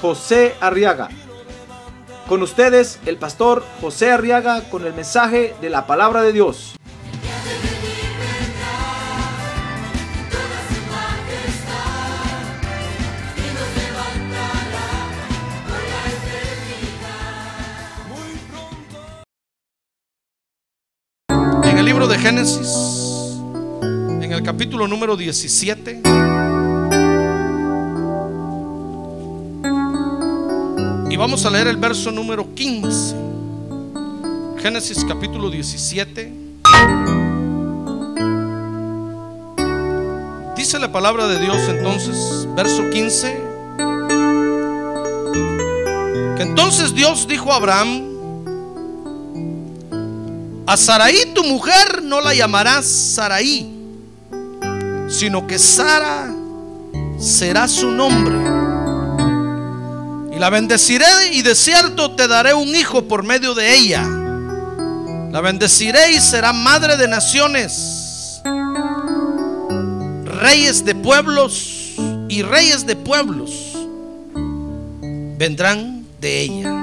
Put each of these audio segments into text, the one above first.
José Arriaga. Con ustedes, el pastor José Arriaga con el mensaje de la palabra de Dios. En el libro de Génesis, en el capítulo número 17, y vamos a leer el verso número 15. Génesis capítulo 17. Dice la palabra de Dios entonces, verso 15, que entonces Dios dijo a Abraham, a Saraí tu mujer no la llamarás Saraí, sino que Sara será su nombre. Y la bendeciré y de cierto te daré un hijo por medio de ella. La bendeciré y será madre de naciones, reyes de pueblos y reyes de pueblos vendrán de ella.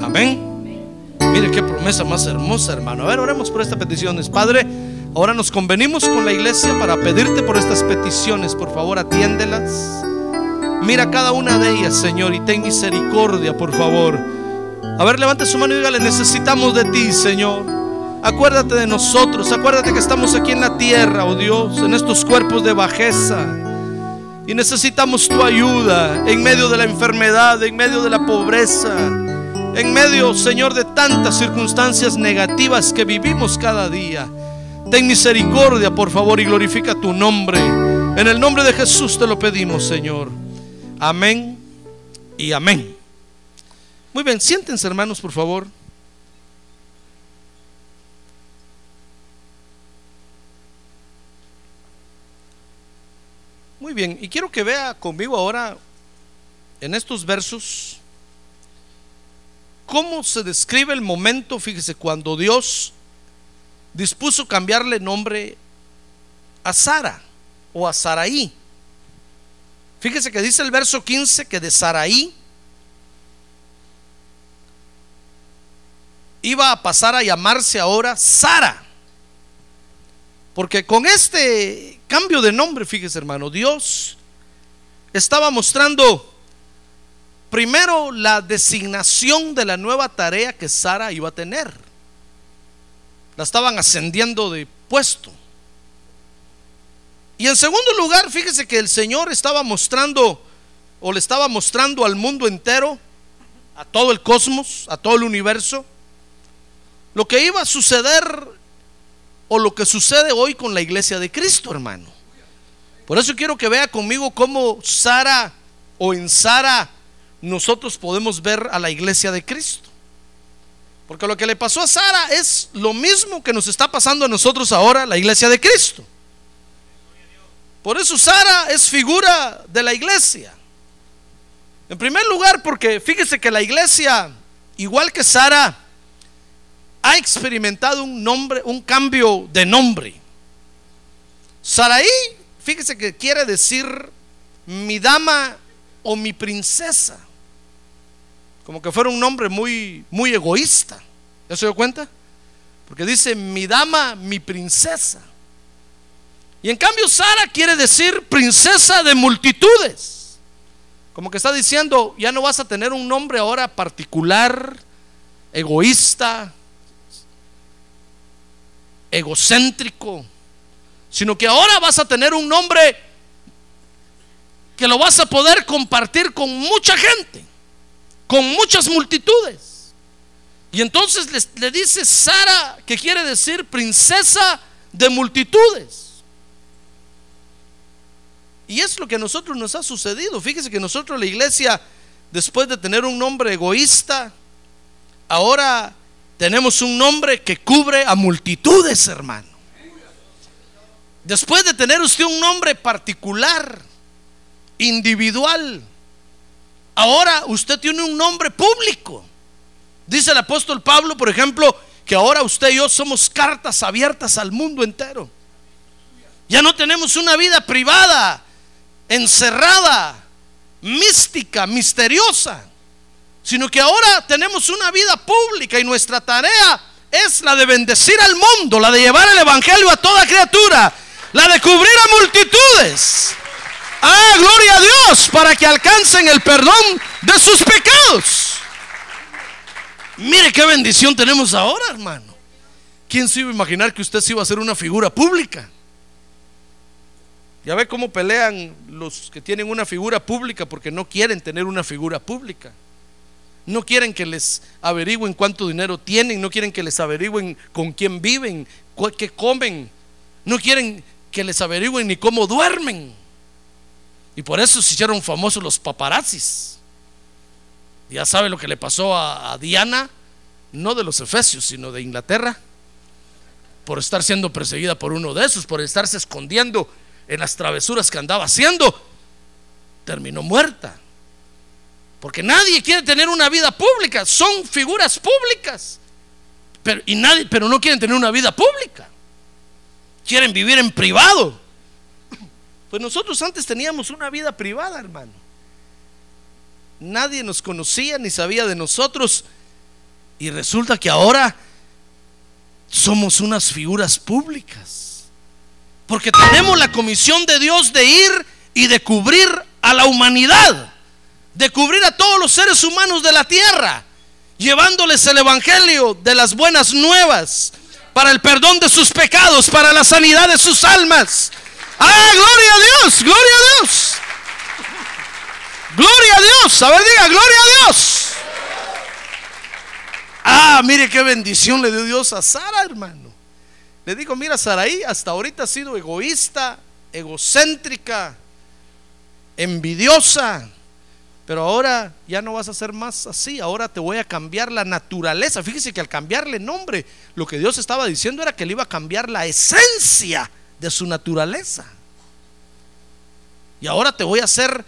Amén. Mire qué promesa más hermosa, hermano. A ver, oremos por estas peticiones. Padre, ahora nos convenimos con la iglesia para pedirte por estas peticiones. Por favor, atiéndelas. Mira cada una de ellas, Señor, y ten misericordia, por favor. A ver, levante su mano y dígale, necesitamos de ti, Señor. Acuérdate de nosotros, acuérdate que estamos aquí en la tierra, oh Dios, en estos cuerpos de bajeza. Y necesitamos tu ayuda en medio de la enfermedad, en medio de la pobreza, en medio, Señor, de tantas circunstancias negativas que vivimos cada día. Ten misericordia, por favor, y glorifica tu nombre. En el nombre de Jesús te lo pedimos, Señor. Amén y amén. Muy bien, siéntense, hermanos, por favor. Muy bien, y quiero que vea conmigo ahora en estos versos cómo se describe el momento, fíjese, cuando Dios dispuso cambiarle nombre a Sara o a Saraí. Fíjese que dice el verso 15 que de Saraí iba a pasar a llamarse ahora Sara. Porque con este cambio de nombre, fíjese hermano, Dios estaba mostrando primero la designación de la nueva tarea que Sara iba a tener. La estaban ascendiendo de puesto. Y en segundo lugar, fíjese que el Señor estaba mostrando o le estaba mostrando al mundo entero, a todo el cosmos, a todo el universo, lo que iba a suceder o lo que sucede hoy con la iglesia de Cristo, hermano. Por eso quiero que vea conmigo cómo Sara o en Sara nosotros podemos ver a la iglesia de Cristo. Porque lo que le pasó a Sara es lo mismo que nos está pasando a nosotros ahora, la iglesia de Cristo. Por eso Sara es figura de la iglesia. En primer lugar, porque fíjese que la iglesia, igual que Sara, ha experimentado un nombre, un cambio de nombre. Saraí, fíjese que quiere decir mi dama o mi princesa. Como que fuera un nombre muy, muy egoísta. ¿Ya se dio cuenta? Porque dice mi dama, mi princesa. Y en cambio Sara quiere decir princesa de multitudes. Como que está diciendo, ya no vas a tener un nombre ahora particular, egoísta, egocéntrico, sino que ahora vas a tener un nombre que lo vas a poder compartir con mucha gente, con muchas multitudes. Y entonces le, dice Sara, que quiere decir princesa de multitudes. Y es lo que a nosotros nos ha sucedido. Fíjese que nosotros la iglesia después de tener un nombre egoísta, ahora tenemos un nombre que cubre a multitudes, hermano. Después de tener usted un nombre particular, individual, ahora usted tiene un nombre público. Dice el apóstol Pablo, por ejemplo, que ahora usted y yo somos cartas abiertas al mundo entero. Ya no tenemos una vida privada, encerrada, mística, misteriosa, sino que ahora tenemos una vida pública y nuestra tarea es la de bendecir al mundo, la de llevar el Evangelio a toda criatura, la de cubrir a multitudes. Ah, gloria a Dios, para que alcancen el perdón de sus pecados. Mire qué bendición tenemos ahora, hermano. ¿Quién se iba a imaginar que usted se iba a ser una figura pública? Ya ve cómo pelean los que tienen una figura pública porque no quieren tener una figura pública. No quieren que les averigüen cuánto dinero tienen, no quieren que les averigüen con quién viven, qué comen, no quieren que les averigüen ni cómo duermen. Y por eso se hicieron famosos los paparazzis. Ya sabe lo que le pasó a, a Diana, no de los Efesios, sino de Inglaterra, por estar siendo perseguida por uno de esos, por estarse escondiendo en las travesuras que andaba haciendo, terminó muerta. Porque nadie quiere tener una vida pública, son figuras públicas. Pero, y nadie, pero no quieren tener una vida pública. Quieren vivir en privado. Pues nosotros antes teníamos una vida privada, hermano. Nadie nos conocía ni sabía de nosotros. Y resulta que ahora somos unas figuras públicas. Porque tenemos la comisión de Dios de ir y de cubrir a la humanidad, de cubrir a todos los seres humanos de la tierra, llevándoles el Evangelio de las buenas nuevas para el perdón de sus pecados, para la sanidad de sus almas. Ah, gloria a Dios, gloria a Dios. Gloria a Dios. A ver, diga, gloria a Dios. Ah, mire qué bendición le dio Dios a Sara, hermano. Le digo, mira, Saraí, hasta ahorita ha sido egoísta, egocéntrica, envidiosa, pero ahora ya no vas a ser más así, ahora te voy a cambiar la naturaleza. Fíjese que al cambiarle nombre, lo que Dios estaba diciendo era que le iba a cambiar la esencia de su naturaleza. Y ahora te voy a hacer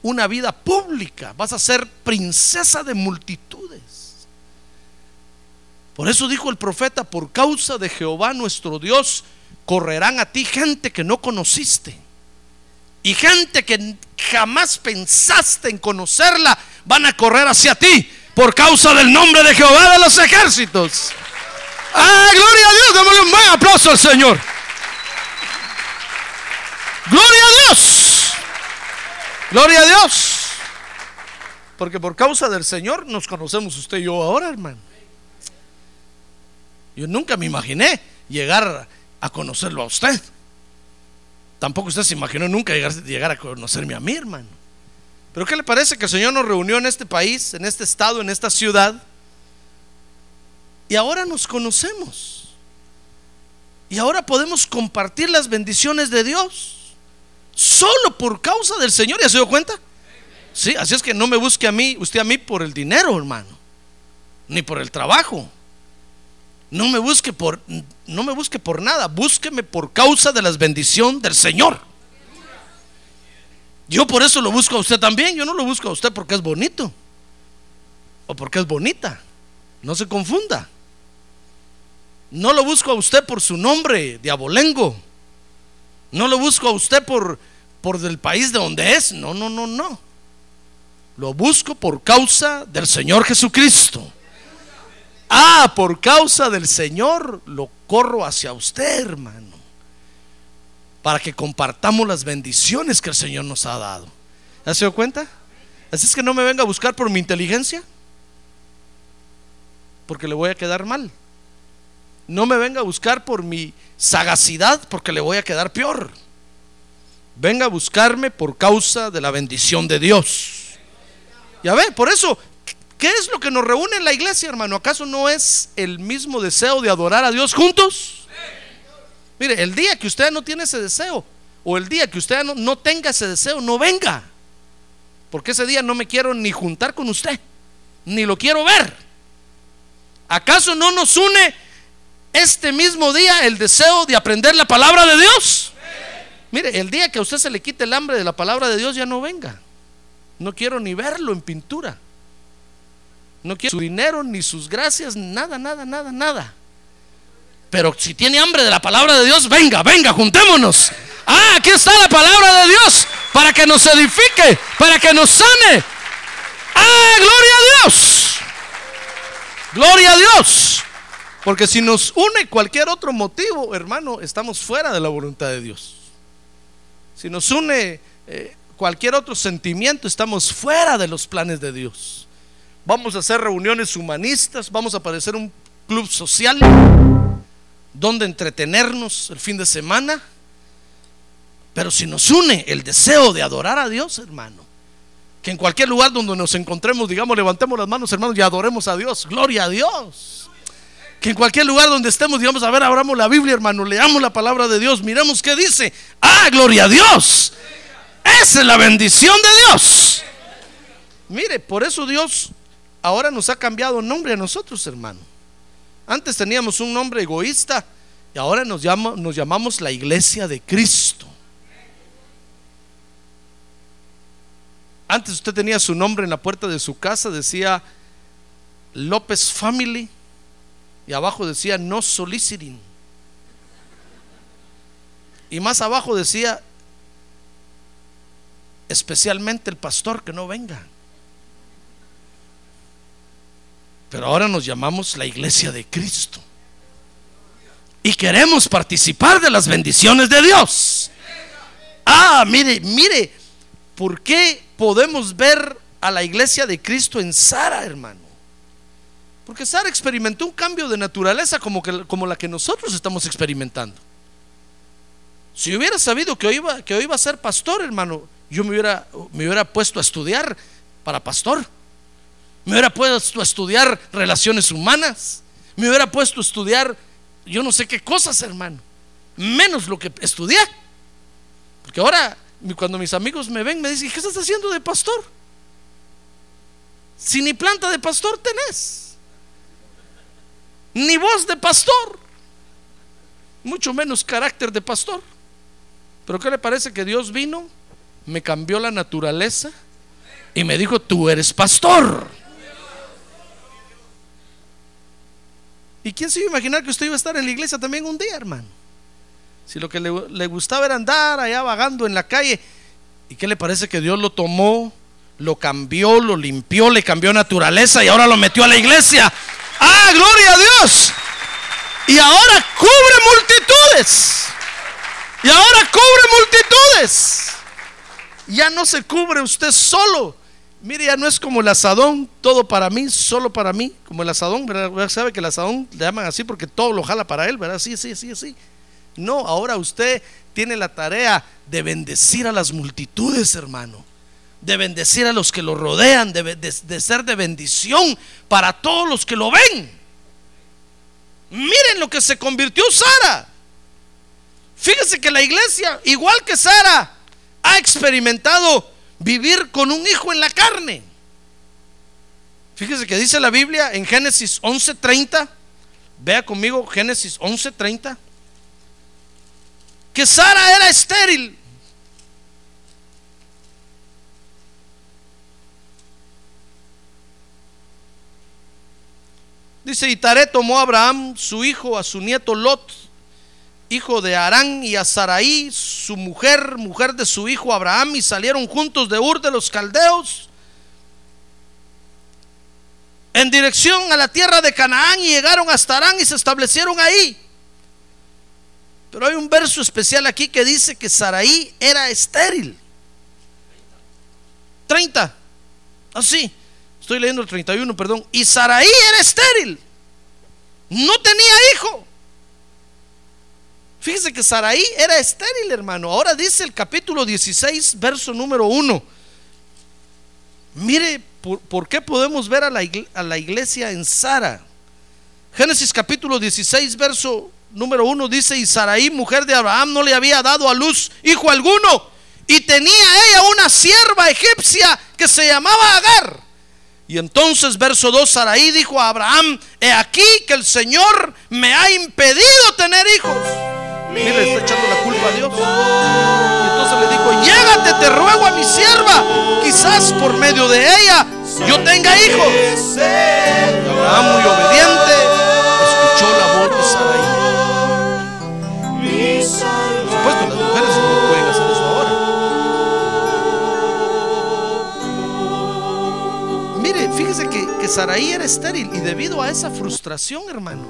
una vida pública, vas a ser princesa de multitudes. Por eso dijo el profeta, por causa de Jehová nuestro Dios, correrán a ti gente que no conociste. Y gente que jamás pensaste en conocerla, van a correr hacia ti por causa del nombre de Jehová de los ejércitos. ¡Ah, gloria a Dios! Démosle un buen aplauso al Señor. ¡Gloria a Dios! ¡Gloria a Dios! Porque por causa del Señor nos conocemos usted y yo ahora, hermano. Yo nunca me imaginé llegar a conocerlo a usted. Tampoco usted se imaginó nunca llegar, a conocerme a mí, hermano. Pero ¿qué le parece que el Señor nos reunió en este país, en este estado, en esta ciudad? Y ahora nos conocemos. Y ahora podemos compartir las bendiciones de Dios. Solo por causa del Señor. ¿Ya se dio cuenta? Sí, así es que no me busque a mí, usted a mí por el dinero, hermano. Ni por el trabajo. No me busque por no me busque por nada, búsqueme por causa de las bendiciones del Señor. Yo por eso lo busco a usted también, yo no lo busco a usted porque es bonito o porque es bonita. No se confunda. No lo busco a usted por su nombre de abolengo. No lo busco a usted por por del país de donde es. No, no, no, no. Lo busco por causa del Señor Jesucristo. Ah, por causa del Señor lo corro hacia usted, hermano. Para que compartamos las bendiciones que el Señor nos ha dado. ¿Ya se dio cuenta? Así es que no me venga a buscar por mi inteligencia. Porque le voy a quedar mal. No me venga a buscar por mi sagacidad. Porque le voy a quedar peor. Venga a buscarme por causa de la bendición de Dios. Ya ve, por eso ¿Qué es lo que nos reúne en la iglesia, hermano? ¿Acaso no es el mismo deseo de adorar a Dios juntos? Mire, el día que usted no tiene ese deseo, o el día que usted no, no tenga ese deseo, no venga. porque ese día no me quiero ni juntar con usted, ni lo quiero ver. ¿Acaso no nos une este mismo día el deseo de aprender la palabra de Dios? Mire, el día que a usted se le quite el hambre de la palabra de Dios, ya no venga. No quiero ni verlo en pintura. No quiero su dinero, ni sus gracias, nada, nada, nada, nada. Pero si tiene hambre de la palabra de Dios, venga, venga, juntémonos. Ah, aquí está la palabra de Dios para que nos edifique, para que nos sane. Ah, gloria a Dios. Gloria a Dios. Porque si nos une cualquier otro motivo, hermano, estamos fuera de la voluntad de Dios. Si nos une eh, cualquier otro sentimiento, estamos fuera de los planes de Dios. Vamos a hacer reuniones humanistas, vamos a parecer un club social donde entretenernos el fin de semana. Pero si nos une el deseo de adorar a Dios, hermano, que en cualquier lugar donde nos encontremos, digamos, levantemos las manos, hermanos, y adoremos a Dios. Gloria a Dios. Que en cualquier lugar donde estemos, digamos, a ver, abramos la Biblia, hermano, leamos la palabra de Dios, miremos qué dice. Ah, gloria a Dios. Esa es la bendición de Dios. Mire, por eso Dios ahora nos ha cambiado nombre a nosotros, hermano. Antes teníamos un nombre egoísta y ahora nos, llama, nos llamamos la iglesia de Cristo. Antes usted tenía su nombre en la puerta de su casa, decía López Family y abajo decía no soliciting. Y más abajo decía especialmente el pastor que no venga. Pero ahora nos llamamos la iglesia de Cristo. Y queremos participar de las bendiciones de Dios. Ah, mire, mire, ¿por qué podemos ver a la iglesia de Cristo en Sara, hermano? Porque Sara experimentó un cambio de naturaleza como, que, como la que nosotros estamos experimentando. Si hubiera sabido que hoy iba, que hoy iba a ser pastor, hermano, yo me hubiera, me hubiera puesto a estudiar para pastor. Me hubiera puesto a estudiar relaciones humanas. Me hubiera puesto a estudiar yo no sé qué cosas, hermano. Menos lo que estudié. Porque ahora, cuando mis amigos me ven, me dicen, ¿qué estás haciendo de pastor? Si ni planta de pastor tenés. Ni voz de pastor. Mucho menos carácter de pastor. Pero ¿qué le parece que Dios vino? Me cambió la naturaleza y me dijo, tú eres pastor. ¿Y quién se iba a imaginar que usted iba a estar en la iglesia también un día, hermano? Si lo que le, gustaba era andar allá vagando en la calle, ¿y qué le parece que Dios lo tomó, lo cambió, lo limpió, le cambió naturaleza y ahora lo metió a la iglesia? ¡Ah, gloria a Dios! Y ahora cubre multitudes. Y ahora cubre multitudes. Ya no se cubre usted solo Mire, ya no es como el asadón, todo para mí, solo para mí, como el asadón, ¿verdad? Sabe que el asadón le llaman así porque todo lo jala para él, ¿verdad? Sí, sí, sí, sí. No, ahora usted tiene la tarea de bendecir a las multitudes, hermano. De bendecir a los que lo rodean, de, de ser de bendición para todos los que lo ven. Miren lo que se convirtió Sara. Fíjese que la iglesia, igual que Sara, ha experimentado vivir con un hijo en la carne. Fíjese que dice la Biblia en Génesis 11:30. Vea conmigo Génesis 11:30. Que Sara era estéril. Dice, y Taré tomó a Abraham, su hijo, a su nieto Lot, hijo de Arán, y a Saraí, su mujer, mujer de su hijo Abraham, y salieron juntos de Ur de los Caldeos en dirección a la tierra de Canaán y llegaron hasta Arán y se establecieron ahí. Pero hay un verso especial aquí que dice que Saraí era estéril. 30. Así. Estoy leyendo el 31, perdón. Y Saraí era estéril. No tenía hijo. Fíjese que Saraí era estéril, hermano. Ahora dice el capítulo 16, verso número 1. Mire, por, qué podemos ver a la, a la, iglesia en Sara? Génesis capítulo 16, verso número 1 dice, y Saraí, mujer de Abraham, no le había dado a luz hijo alguno. Y tenía ella una sierva egipcia que se llamaba Agar. Y entonces, verso 2, Saraí dijo a Abraham, he aquí que el Señor me ha impedido tener hijos. Mire, está echando la culpa a Dios. Y entonces le dijo, llégate, te ruego a mi sierva, quizás por medio de ella yo tenga hijos. Y Abraham, muy obediente, escuchó la voz de Saraí. Por supuesto, las mujeres no pueden hacer eso ahora. Mire, fíjese que, que Saraí era estéril y debido a esa frustración, hermano,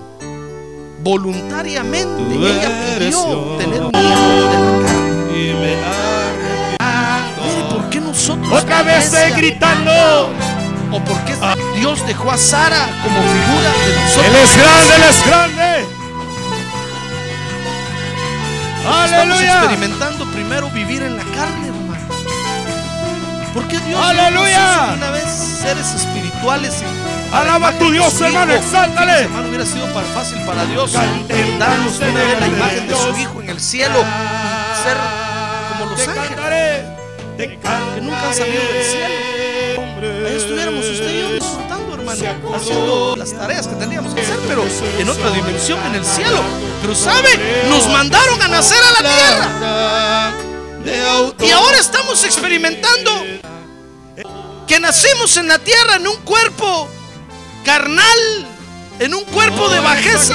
voluntariamente ella pidió tener un hijo de la carne. Y me. Mire, ¿por qué nosotros? Otra vez estoy gritando. ¿O por qué Dios dejó a Sara como figura de nosotros? Él es grande, Él es grande. Estamos Aleluya. experimentando primero vivir en la carne, hermano. ¿Por qué Dios Aleluya. una vez seres espirituales? y Alaba a tu Dios, hermano, exáltale. Hermano, hubiera sido fácil para Dios darnos una vez la imagen de su. Hijo en el cielo y ser como los ángeles. que nunca han salido del cielo. Ahí estuviéramos usted y yo disfrutando, hermano, haciendo las tareas que teníamos que hacer, pero en otra dimensión, en el cielo. Pero sabe, nos mandaron a nacer a la tierra. Y ahora estamos experimentando que nacimos en la tierra en un cuerpo carnal, en un cuerpo de bajeza.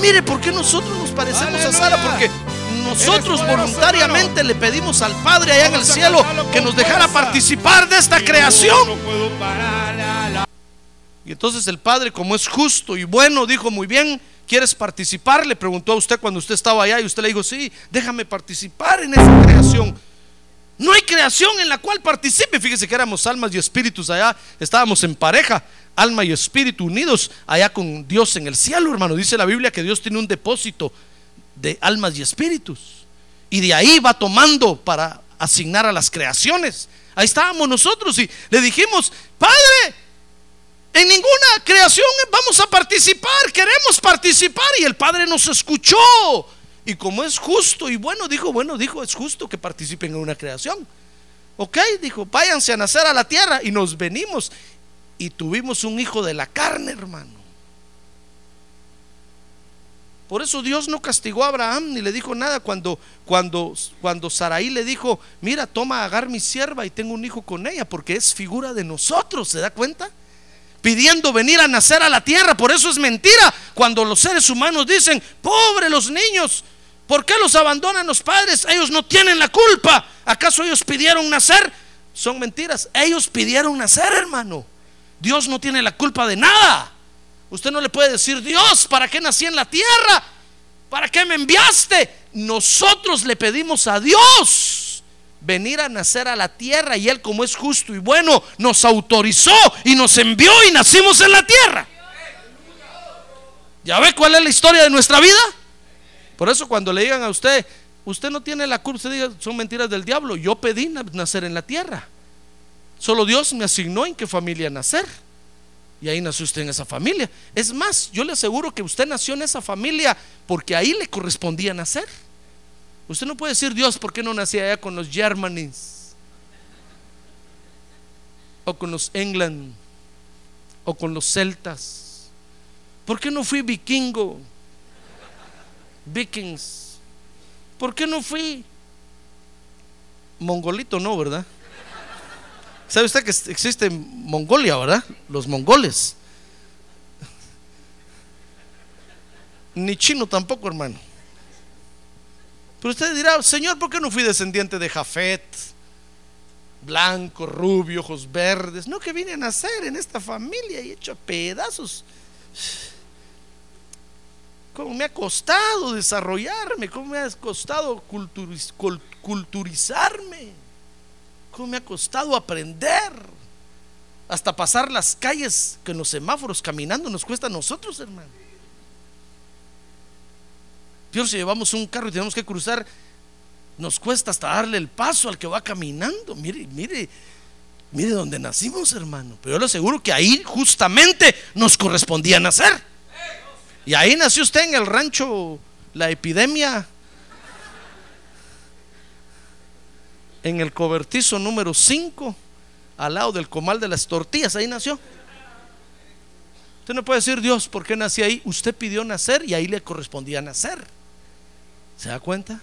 Mire, ¿por qué nosotros nos parecemos a Sara? Porque nosotros poderoso, voluntariamente le pedimos al Padre allá en el cielo que nos dejara fuerza. participar de esta creación. No puedo parar a la- Y entonces el Padre, como es justo y bueno, dijo muy bien, ¿quieres participar? Le preguntó a usted cuando usted estaba allá y usted le dijo, sí, déjame participar en esta creación. No hay creación en la cual participe. Fíjese que éramos almas y espíritus allá, estábamos en pareja, alma y espíritu unidos allá con Dios en el cielo, hermano. Dice la Biblia que Dios tiene un depósito de almas y espíritus. Y de ahí va tomando para asignar a las creaciones. Ahí estábamos nosotros y le dijimos, Padre, en ninguna creación vamos a participar, queremos participar. Y el Padre nos escuchó. Y como es justo y bueno, dijo, bueno, dijo, es justo que participen en una creación. Ok, dijo, váyanse a nacer a la tierra. Y nos venimos y tuvimos un hijo de la carne, hermano. Por eso Dios no castigó a Abraham ni le dijo nada cuando, cuando, cuando Saraí le dijo, mira, toma a Agar mi sierva y tengo un hijo con ella, porque es figura de nosotros, ¿se da cuenta? Pidiendo venir a nacer a la tierra, por eso es mentira cuando los seres humanos dicen, pobre los niños, ¿por qué los abandonan los padres? Ellos no tienen la culpa, ¿acaso ellos pidieron nacer? Son mentiras, ellos pidieron nacer, hermano. Dios no tiene la culpa de nada. Usted no le puede decir, Dios, ¿para qué nací en la tierra? ¿Para qué me enviaste? Nosotros le pedimos a Dios venir a nacer a la tierra y Él como es justo y bueno nos autorizó y nos envió y nacimos en la tierra. ¿Ya ve cuál es la historia de nuestra vida? Por eso cuando le digan a usted, usted no tiene la culpa, usted diga, son mentiras del diablo. Yo pedí na- nacer en la tierra. Solo Dios me asignó en qué familia nacer. Y ahí nació usted en esa familia. Es más, yo le aseguro que usted nació en esa familia porque ahí le correspondía nacer. Usted no puede decir, Dios, ¿por qué no nací allá con los Germanis? O con los England. O con los celtas. ¿Por qué no fui vikingo? Vikings. ¿Por qué no fui mongolito? No, ¿verdad? ¿Sabe usted que existe Mongolia, verdad? Los mongoles. Ni chino tampoco, hermano. Pero usted dirá, Señor, ¿por qué no fui descendiente de Jafet? Blanco, rubio, ojos verdes. No, que vine a nacer en esta familia y hecho pedazos. ¿Cómo me ha costado desarrollarme? ¿Cómo me ha costado culturiz- cul- culturizarme? ¿Cómo me ha costado aprender? Hasta pasar las calles en los semáforos caminando nos cuesta a nosotros, hermano. Dios, si llevamos un carro y tenemos que cruzar, nos cuesta hasta darle el paso al que va caminando. Mire, mire, mire donde nacimos, hermano. Pero yo le aseguro que ahí justamente nos correspondía nacer. Y ahí nació usted en el rancho, la epidemia. En el cobertizo número 5, al lado del comal de las tortillas, ahí nació. Usted no puede decir, Dios, ¿por qué nací ahí? Usted pidió nacer y ahí le correspondía nacer. ¿Se da cuenta?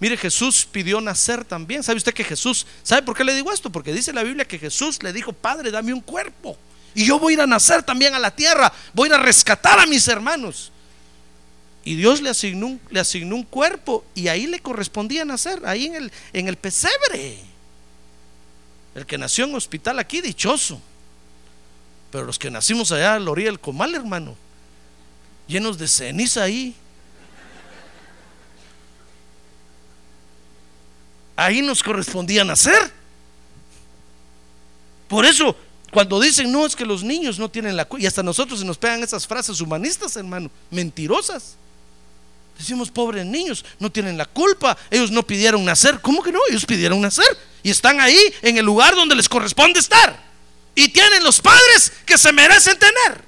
Mire, Jesús pidió nacer también. ¿Sabe usted que Jesús, ¿sabe por qué le digo esto? Porque dice la Biblia que Jesús le dijo, Padre, dame un cuerpo. Y yo voy a ir a nacer también a la tierra. Voy a rescatar a mis hermanos. Y Dios le asignó un, le asignó un cuerpo y ahí le correspondía nacer, ahí en el, en el pesebre. El que nació en hospital aquí, dichoso. Pero los que nacimos allá a la orilla del comal, hermano, llenos de ceniza ahí. Ahí nos correspondía nacer. Por eso, cuando dicen, no, es que los niños no tienen la culpa, y hasta nosotros se nos pegan esas frases humanistas, hermano, mentirosas. Decimos, pobres niños, no tienen la culpa, ellos no pidieron nacer. ¿Cómo que no? Ellos pidieron nacer y están ahí en el lugar donde les corresponde estar. Y tienen los padres que se merecen tener.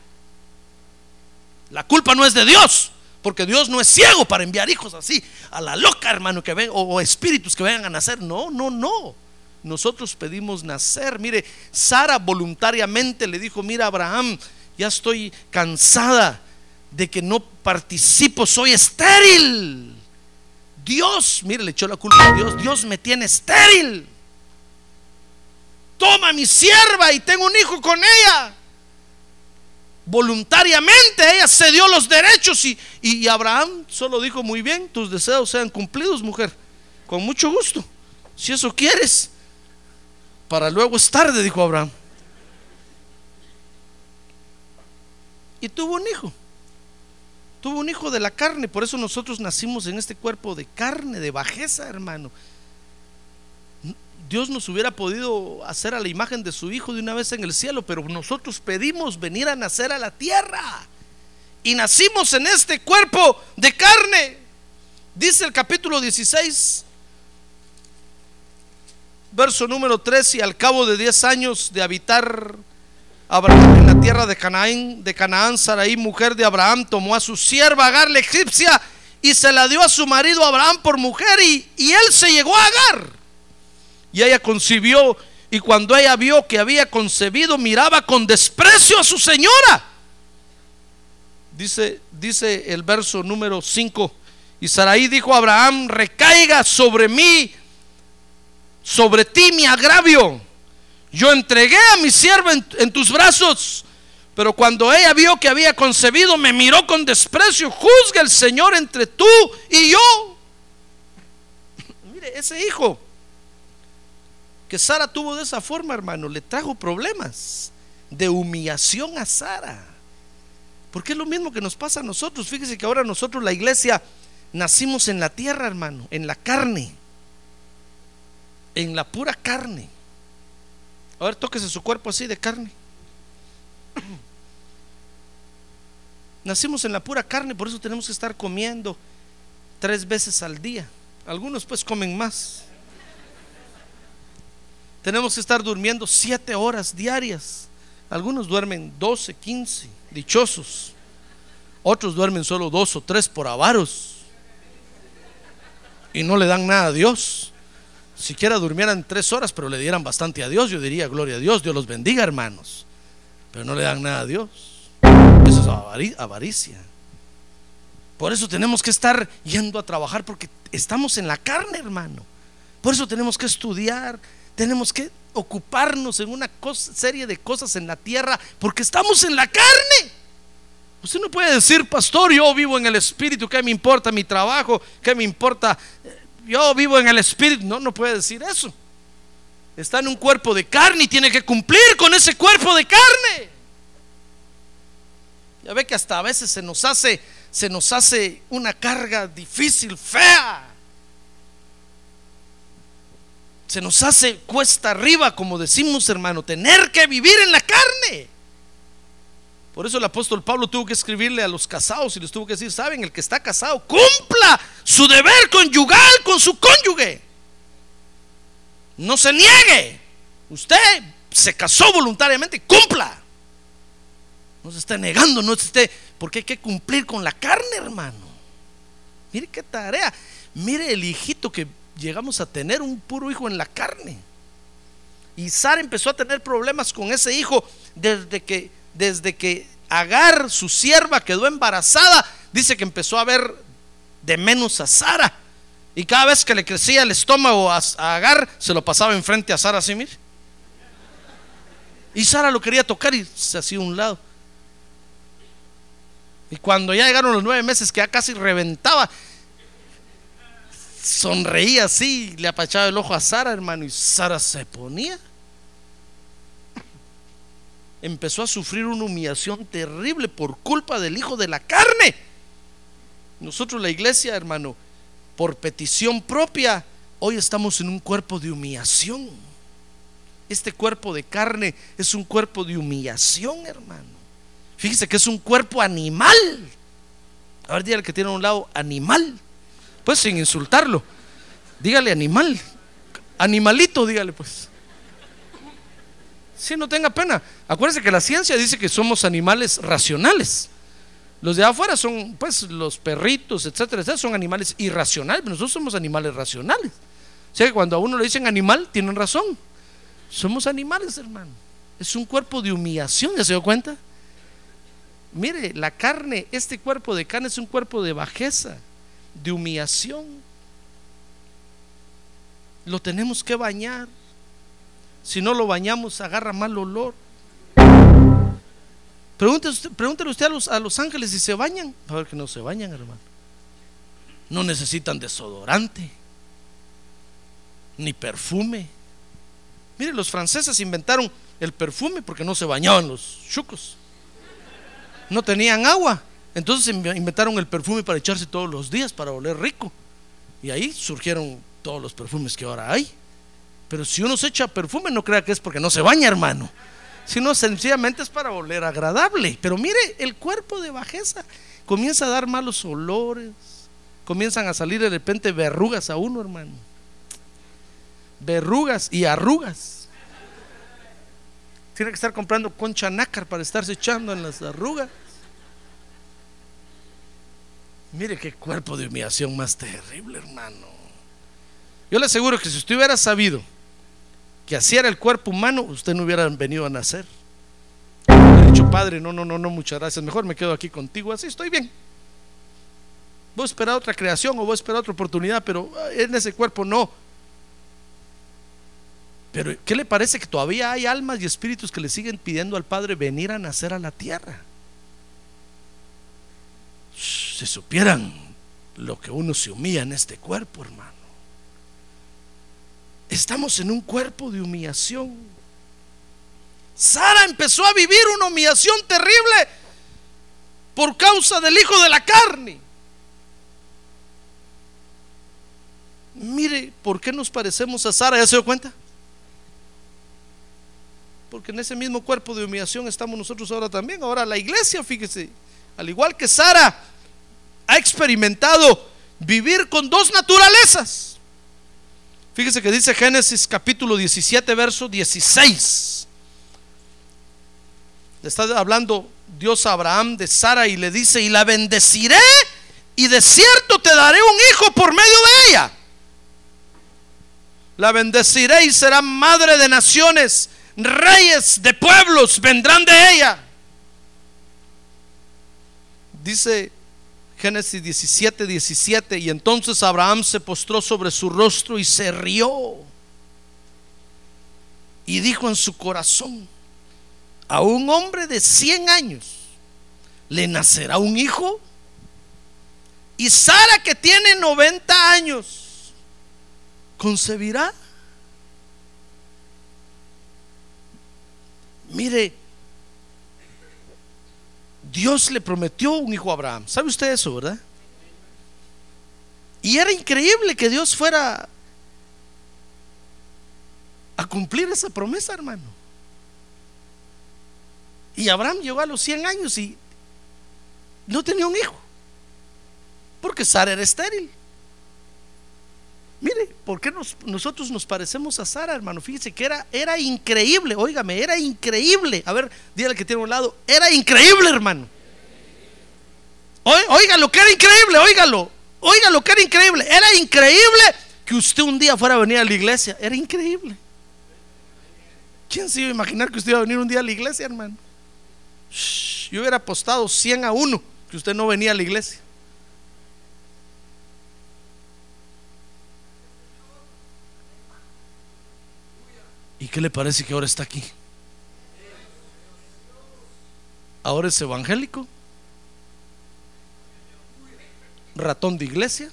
La culpa no es de Dios, porque Dios no es ciego para enviar hijos así a la loca, hermano, que ven, o, o espíritus que vengan a nacer. No, no, no. Nosotros pedimos nacer. Mire, Sara voluntariamente le dijo, mira Abraham, ya estoy cansada de que no participo, soy estéril. Dios, mire, le echó la culpa a Dios. Dios me tiene estéril. Toma mi sierva y tengo un hijo con ella. Voluntariamente ella cedió los derechos y, y Abraham solo dijo, muy bien, tus deseos sean cumplidos, mujer. Con mucho gusto. Si eso quieres. Para luego es tarde, dijo Abraham. Y tuvo un hijo. Tuvo un hijo de la carne. Por eso nosotros nacimos en este cuerpo de carne, de bajeza, hermano. Dios nos hubiera podido hacer a la imagen de su Hijo de una vez en el cielo, pero nosotros pedimos venir a nacer a la tierra. Y nacimos en este cuerpo de carne. Dice el capítulo 16, verso número 3, y al cabo de 10 años de habitar Abraham en la tierra de Canaán, de Canaán, Saraí, mujer de Abraham, tomó a su sierva Agar la egipcia y se la dio a su marido Abraham por mujer y, y él se llegó a Agar. Y ella concibió y cuando ella vio que había concebido miraba con desprecio a su señora. Dice, dice el verso número 5. Y Saraí dijo a Abraham, recaiga sobre mí, sobre ti mi agravio. Yo entregué a mi sierva en, en tus brazos. Pero cuando ella vio que había concebido, me miró con desprecio. Juzga el Señor entre tú y yo. Mire, ese hijo que Sara tuvo de esa forma, hermano, le trajo problemas de humillación a Sara. Porque es lo mismo que nos pasa a nosotros. Fíjese que ahora nosotros, la iglesia, nacimos en la tierra, hermano, en la carne, en la pura carne. A ver, tóquese su cuerpo así de carne. Nacimos en la pura carne, por eso tenemos que estar comiendo tres veces al día. Algunos pues comen más. Tenemos que estar durmiendo siete horas diarias. Algunos duermen 12, 15, dichosos. Otros duermen solo dos o tres por avaros. Y no le dan nada a Dios. Siquiera durmieran tres horas, pero le dieran bastante a Dios. Yo diría, gloria a Dios, Dios los bendiga, hermanos. Pero no le dan nada a Dios. Eso es avari- avaricia. Por eso tenemos que estar yendo a trabajar porque estamos en la carne, hermano. Por eso tenemos que estudiar, tenemos que ocuparnos en una serie de cosas en la tierra porque estamos en la carne. Usted no puede decir, pastor, yo vivo en el espíritu, ¿qué me importa mi trabajo? ¿Qué me importa? Yo vivo en el espíritu. No, no puede decir eso. Está en un cuerpo de carne y tiene que cumplir con ese cuerpo de carne. Ya ve que hasta a veces se nos hace, se nos hace una carga difícil, fea. Se nos hace cuesta arriba, como decimos, hermano, tener que vivir en la carne. Por eso el apóstol Pablo tuvo que escribirle a los casados y les tuvo que decir, saben, el que está casado, cumpla su deber conyugal con su cónyuge. No se niegue. Usted se casó voluntariamente, cumpla. No se esté negando, no se esté, porque hay que cumplir con la carne, hermano. Mire qué tarea. Mire el hijito que llegamos a tener un puro hijo en la carne. Y Sara empezó a tener problemas con ese hijo desde que, desde que Agar, su sierva, quedó embarazada. Dice que empezó a ver de menos a Sara. Y cada vez que le crecía el estómago a, Agar, se lo pasaba enfrente a Sara así, mire. Y Sara lo quería tocar y se hacía un lado. Y cuando ya llegaron los nueve meses que ya casi reventaba, sonreía así, le apachaba el ojo a Sara, hermano, y Sara se ponía. Empezó a sufrir una humillación terrible por culpa del hijo de la carne. Nosotros la iglesia, hermano, por petición propia, hoy estamos en un cuerpo de humillación. Este cuerpo de carne es un cuerpo de humillación, hermano. Fíjese que es un cuerpo animal. A ver, dígale que tiene a un lado animal. Pues sin insultarlo. Dígale animal. Animalito, dígale pues. Si no tenga pena. Acuérdese que la ciencia dice que somos animales racionales. Los de afuera son, pues, los perritos, etcétera, etcétera, son animales irracionales. Nosotros somos animales racionales. O sea que cuando a uno le dicen animal, tienen razón. Somos animales, hermano. Es un cuerpo de humillación, ¿ya se dio cuenta? Mire, la carne, este cuerpo de carne es un cuerpo de bajeza, de humillación. Lo tenemos que bañar. Si no lo bañamos, agarra mal olor. Pregúntele usted, a, los, a los ángeles si se bañan. A ver que no se bañan, hermano. No necesitan desodorante, ni perfume. Mire, los franceses inventaron el perfume porque no se bañaban los chucos. No tenían agua. Entonces inventaron el perfume para echarse todos los días, para oler rico. Y ahí surgieron todos los perfumes que ahora hay. Pero si uno se echa perfume, no crea que es porque no se baña, hermano. Sino sencillamente es para oler agradable. Pero mire, el cuerpo de bajeza comienza a dar malos olores. Comienzan a salir de repente verrugas a uno, hermano. Verrugas y arrugas. Tiene que estar comprando concha nácar para estarse echando en las arrugas. Mire qué cuerpo de humillación más terrible, hermano. Yo le aseguro que si usted hubiera sabido que así era el cuerpo humano, usted no hubiera venido a nacer. Hubiera dicho, padre, no, no, no, no, muchas gracias. Mejor me quedo aquí contigo, así estoy bien. Voy a esperar otra creación o voy a esperar otra oportunidad, pero en ese cuerpo no. Pero ¿qué le parece que todavía hay almas y espíritus que le siguen pidiendo al Padre venir a nacer a la tierra? Si supieran lo que uno se humilla en este cuerpo, hermano. Estamos en un cuerpo de humillación. Sara empezó a vivir una humillación terrible por causa del hijo de la carne. Mire, ¿por qué nos parecemos a Sara? ¿Ya se dio cuenta? Porque en ese mismo cuerpo de humillación estamos nosotros ahora también. Ahora la iglesia, fíjese, al igual que Sara, ha experimentado vivir con dos naturalezas. Fíjese que dice Génesis capítulo 17, verso 16. Le está hablando Dios a Abraham de Sara y le dice, y la bendeciré y de cierto te daré un hijo por medio de ella. La bendeciré y será madre de naciones, reyes de pueblos vendrán de ella. Dice Génesis 17, 17, y entonces Abraham se postró sobre su rostro y se rió. Y dijo en su corazón, a un hombre de 100 años le nacerá un hijo. Y Sara que tiene 90 años, concebirá. Mire, Dios le prometió un hijo a Abraham. ¿Sabe usted eso, verdad? Y era increíble que Dios fuera a cumplir esa promesa, hermano. Y Abraham llegó a los 100 años y no tenía un hijo. Porque Sara era estéril. Mire, ¿por qué nosotros nos parecemos a Sara, hermano? Fíjese que era, era increíble, óigame, era increíble. A ver, dígale que tiene un lado, era increíble, hermano. Oiga lo que era increíble, óigalo. Oiga lo que era increíble. Era increíble que usted un día fuera a venir a la iglesia. Era increíble. ¿Quién se iba a imaginar que usted iba a venir un día a la iglesia, hermano? Yo hubiera apostado 100 a 1 que usted no venía a la iglesia. ¿Y qué le parece que ahora está aquí? Ahora es evangélico, ratón de iglesia,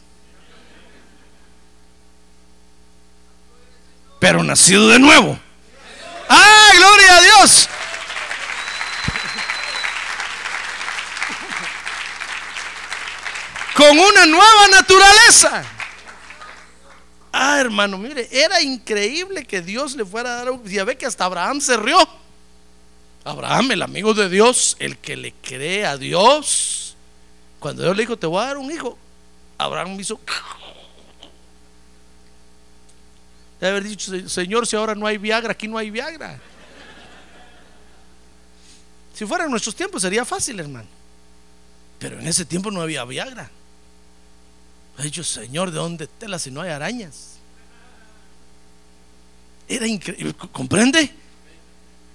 pero nacido de nuevo. ¡Ah, gloria a Dios! Con una nueva naturaleza. Ah, hermano, mire, era increíble que Dios le fuera a dar. Ya ve que hasta Abraham se rió. Abraham, el amigo de Dios, el que le cree a Dios. Cuando Dios le dijo, te voy a dar un hijo, Abraham hizo. De haber dicho, Señor, si ahora no hay Viagra, aquí no hay Viagra. Si fuera en nuestros tiempos sería fácil, hermano. Pero en ese tiempo no había Viagra. Dicho, Señor, ¿de dónde tela si no hay arañas? Era increíble, ¿comprende?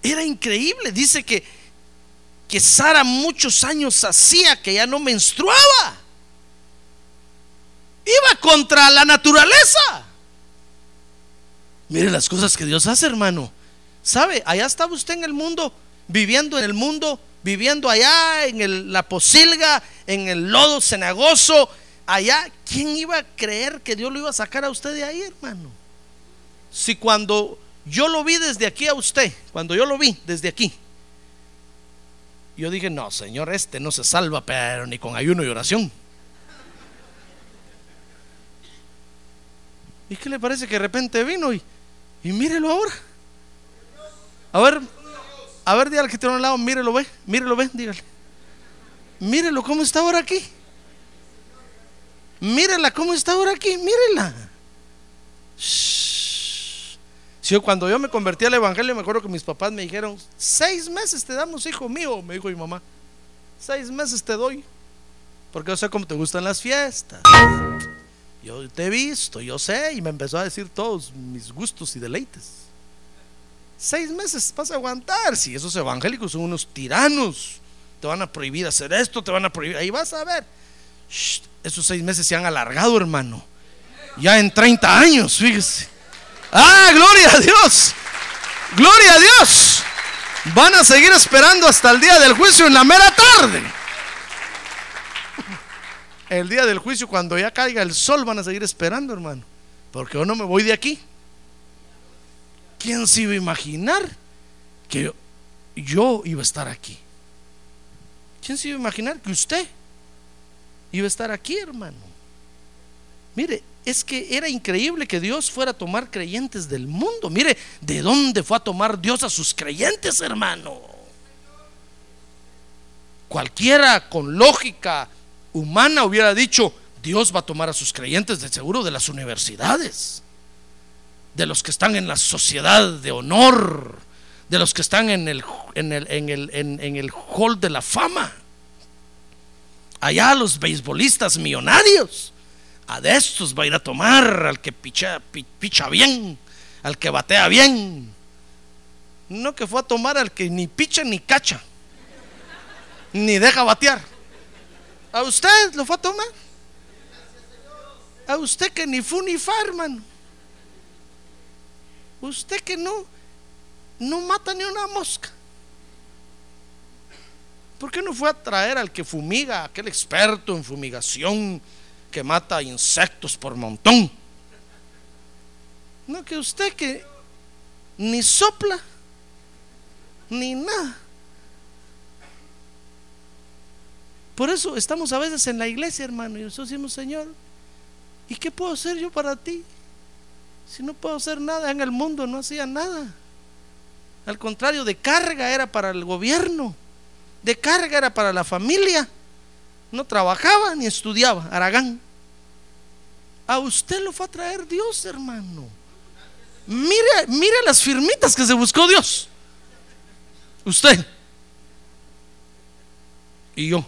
Era increíble. Dice que, que Sara muchos años hacía que ya no menstruaba. Iba contra la naturaleza. Mire las cosas que Dios hace, hermano. ¿Sabe? Allá estaba usted en el mundo, viviendo en el mundo, viviendo allá en la posilga, en el lodo cenagoso, allá. ¿Quién iba a creer que Dios lo iba a sacar a usted de ahí, hermano? Si cuando yo lo vi desde aquí a usted, cuando yo lo vi desde aquí, yo dije, no, Señor, este no se salva, pero ni con ayuno y oración. ¿Y qué le parece que de repente vino y, y mírelo ahora? A ver, a ver, dígale que tiene un lado, mírelo, ve, mírelo, ve, dígale. Mírelo cómo está ahora aquí. Mírela cómo está ahora aquí, mírela. Si cuando yo me convertí al evangelio, me acuerdo que mis papás me dijeron: Seis meses te damos, hijo mío, me dijo mi mamá. Seis meses te doy, porque yo sé cómo te gustan las fiestas. Yo te he visto, yo sé, y me empezó a decir todos mis gustos y deleites. Seis meses vas a aguantar. Si esos evangélicos son unos tiranos, te van a prohibir hacer esto, te van a prohibir. Ahí vas a ver. Esos seis meses se han alargado, hermano. Ya en 30 años, fíjese. Ah, gloria a Dios. Gloria a Dios. Van a seguir esperando hasta el día del juicio en la mera tarde el día del juicio, cuando ya caiga el sol, van a seguir esperando, hermano. Porque yo no me voy de aquí. ¿Quién se iba a imaginar que yo, iba a estar aquí? ¿Quién se iba a imaginar que usted iba a estar aquí, hermano? Mire, es que era increíble que Dios fuera a tomar creyentes del mundo. Mire, ¿de dónde fue a tomar Dios a sus creyentes, hermano? Cualquiera con lógica humana hubiera dicho, Dios va a tomar a sus creyentes de seguro de las universidades, de los que están en la sociedad de honor, de los que están en el, en el, en el, en, el hall de la fama. Allá los beisbolistas millonarios, a de estos va a ir a tomar al que picha, picha bien, al que batea bien. No que fue a tomar al que ni picha ni cacha, ni deja batear. A usted lo fue a tomar. A usted que ni fue ni farman. Usted que no, no mata ni una mosca. ¿Por qué no fue a traer al que fumiga, aquel experto en fumigación que mata insectos por montón? No, que usted que ni sopla, ni nada. Por eso estamos a veces en la iglesia, hermano, y nosotros decimos, Señor, ¿y qué puedo hacer yo para ti? Si no puedo hacer nada en el mundo, no hacía nada. Al contrario, de carga era para el gobierno, de carga era para la familia. No trabajaba ni estudiaba, Aragán. A usted lo fue a traer Dios, hermano. Mire, mire las firmitas que se buscó Dios. Usted y yo.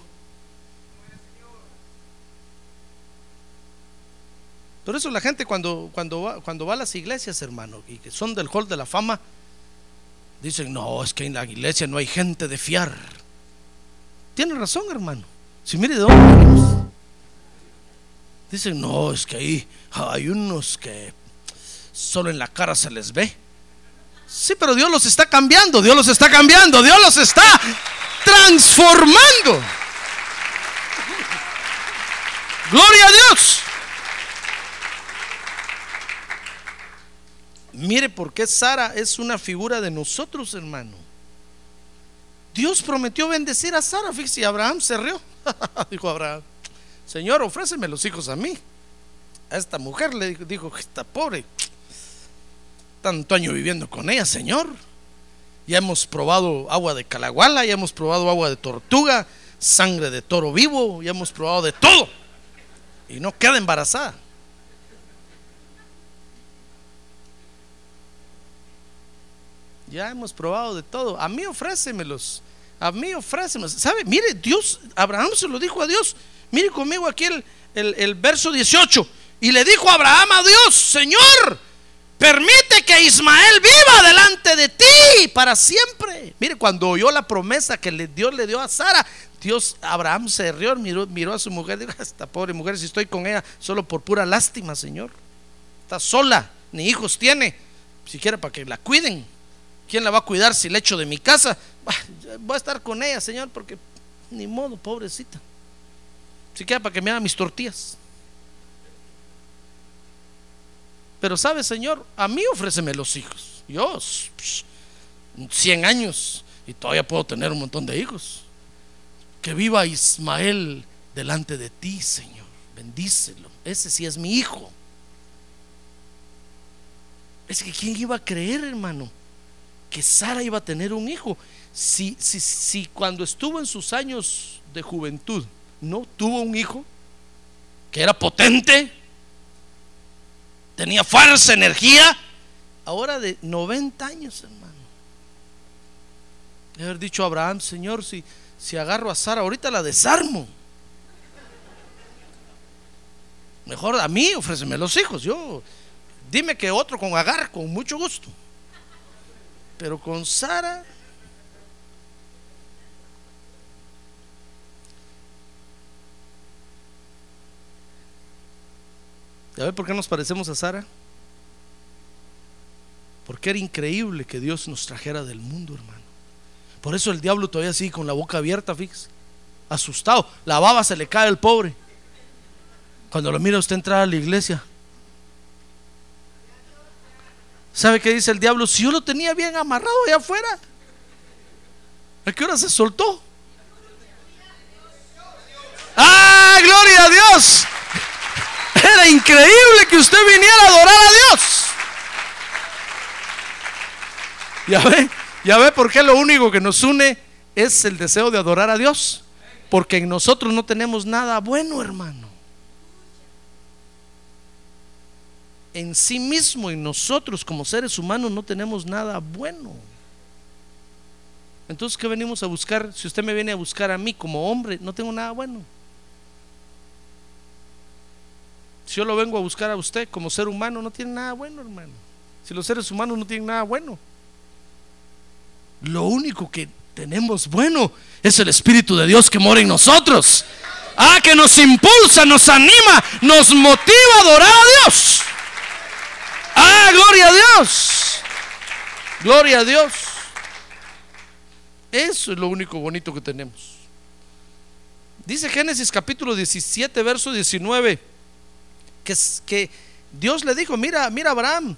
Por eso la gente cuando, cuando, va, cuando va a las iglesias, hermano, y que son del hall de la fama, dicen, no, es que en la iglesia no hay gente de fiar. Tiene razón, hermano. Si mire de dónde. Dicen, no, es que ahí hay unos que solo en la cara se les ve. Sí, pero Dios los está cambiando, Dios los está cambiando, Dios los está transformando. Gloria a Dios. Mire por qué Sara es una figura de nosotros, hermano. Dios prometió bendecir a Sara. Fíjese, y Abraham se rió. dijo Abraham, Señor, ofréceme los hijos a mí. A esta mujer le dijo, dijo está pobre. Tanto año viviendo con ella, Señor. Ya hemos probado agua de calaguala, ya hemos probado agua de tortuga, sangre de toro vivo, ya hemos probado de todo. Y no queda embarazada. Ya hemos probado de todo. A mí ofrécemelos. A mí ofrécemelos. ¿Sabe? Mire, Dios, Abraham se lo dijo a Dios. Mire conmigo aquí el, el, el verso 18. Y le dijo Abraham a Dios, Señor, permite que Ismael viva delante de ti para siempre. Mire, cuando oyó la promesa que Dios le dio a Sara, Dios, Abraham se rió, miró, miró a su mujer, dijo, esta pobre mujer, si estoy con ella solo por pura lástima, Señor. Está sola, ni hijos tiene, siquiera para que la cuiden. ¿Quién la va a cuidar si le echo de mi casa? Voy a estar con ella, Señor, porque ni modo, pobrecita. Siquiera para que me haga mis tortillas. Pero sabe, Señor, a mí ofréceme los hijos. Yo, 100 años y todavía puedo tener un montón de hijos. Que viva Ismael delante de ti, Señor. Bendícelo. Ese sí es mi hijo. Es que ¿quién iba a creer, hermano? Que Sara iba a tener un hijo. Si, si, si cuando estuvo en sus años de juventud no tuvo un hijo, que era potente, tenía fuerza, energía, ahora de 90 años, hermano. De haber dicho a Abraham, Señor, si, si agarro a Sara, ahorita la desarmo. Mejor a mí ofréceme los hijos. Yo, dime que otro con Agar, con mucho gusto. Pero con Sara, ¿Ya ve por qué nos parecemos a Sara? Porque era increíble que Dios nos trajera del mundo, hermano. Por eso el diablo todavía sigue con la boca abierta, fix, asustado. La baba se le cae al pobre. Cuando lo mira usted entrar a la iglesia. ¿Sabe qué dice el diablo? Si yo lo tenía bien amarrado allá afuera. ¿A qué hora se soltó? ¡Ah, gloria a Dios! Era increíble que usted viniera a adorar a Dios. Ya ve, ya ve por qué lo único que nos une es el deseo de adorar a Dios. Porque en nosotros no tenemos nada bueno, hermano. En sí mismo, y nosotros como seres humanos no tenemos nada bueno. Entonces, ¿qué venimos a buscar? Si usted me viene a buscar a mí como hombre, no tengo nada bueno. Si yo lo vengo a buscar a usted como ser humano, no tiene nada bueno, hermano. Si los seres humanos no tienen nada bueno. Lo único que tenemos bueno es el Espíritu de Dios que mora en nosotros. Ah, que nos impulsa, nos anima, nos motiva a adorar a Dios. Ah, gloria a Dios. Gloria a Dios. Eso es lo único bonito que tenemos. Dice Génesis capítulo 17, verso 19 que, que Dios le dijo, mira, mira Abraham.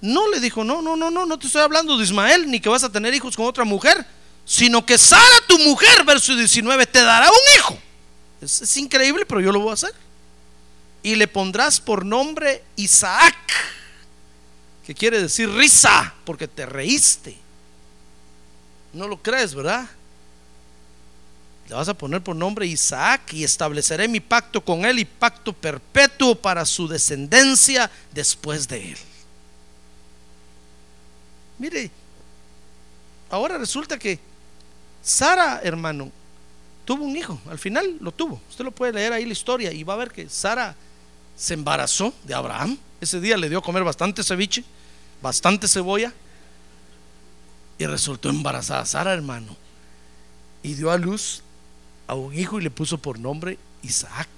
No le dijo, no, no, no, no, no te estoy hablando de Ismael, ni que vas a tener hijos con otra mujer, sino que Sara, tu mujer, verso 19, te dará un hijo. Es, es increíble, pero yo lo voy a hacer. Y le pondrás por nombre Isaac, que quiere decir risa, porque te reíste. No lo crees, ¿verdad? Le vas a poner por nombre Isaac y estableceré mi pacto con él y pacto perpetuo para su descendencia después de él. Mire, ahora resulta que Sara, hermano, tuvo un hijo. Al final lo tuvo. Usted lo puede leer ahí la historia y va a ver que Sara se embarazó de Abraham. Ese día le dio a comer bastante ceviche, bastante cebolla. Y resultó embarazada Sara, hermano. Y dio a luz a un hijo y le puso por nombre Isaac.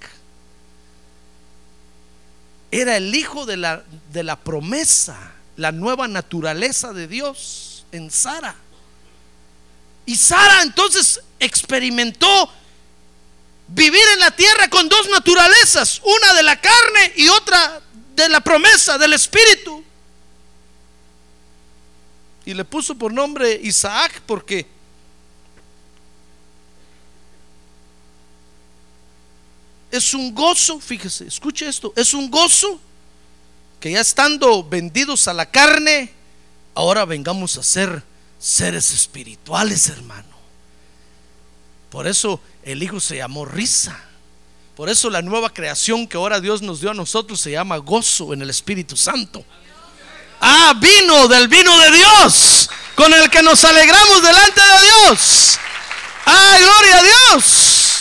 Era el hijo de la, de la promesa, la nueva naturaleza de Dios en Sara. Y Sara entonces experimentó vivir en la tierra con dos naturalezas, una de la carne y otra de la promesa del Espíritu. Y le puso por nombre Isaac porque es un gozo, fíjese, escuche esto, es un gozo que ya estando vendidos a la carne, ahora vengamos a ser seres espirituales, hermano. Por eso el Hijo se llamó risa. Por eso la nueva creación que ahora Dios nos dio a nosotros se llama gozo en el Espíritu Santo. Ah, vino del vino de Dios, con el que nos alegramos delante de Dios. Ah, gloria a Dios.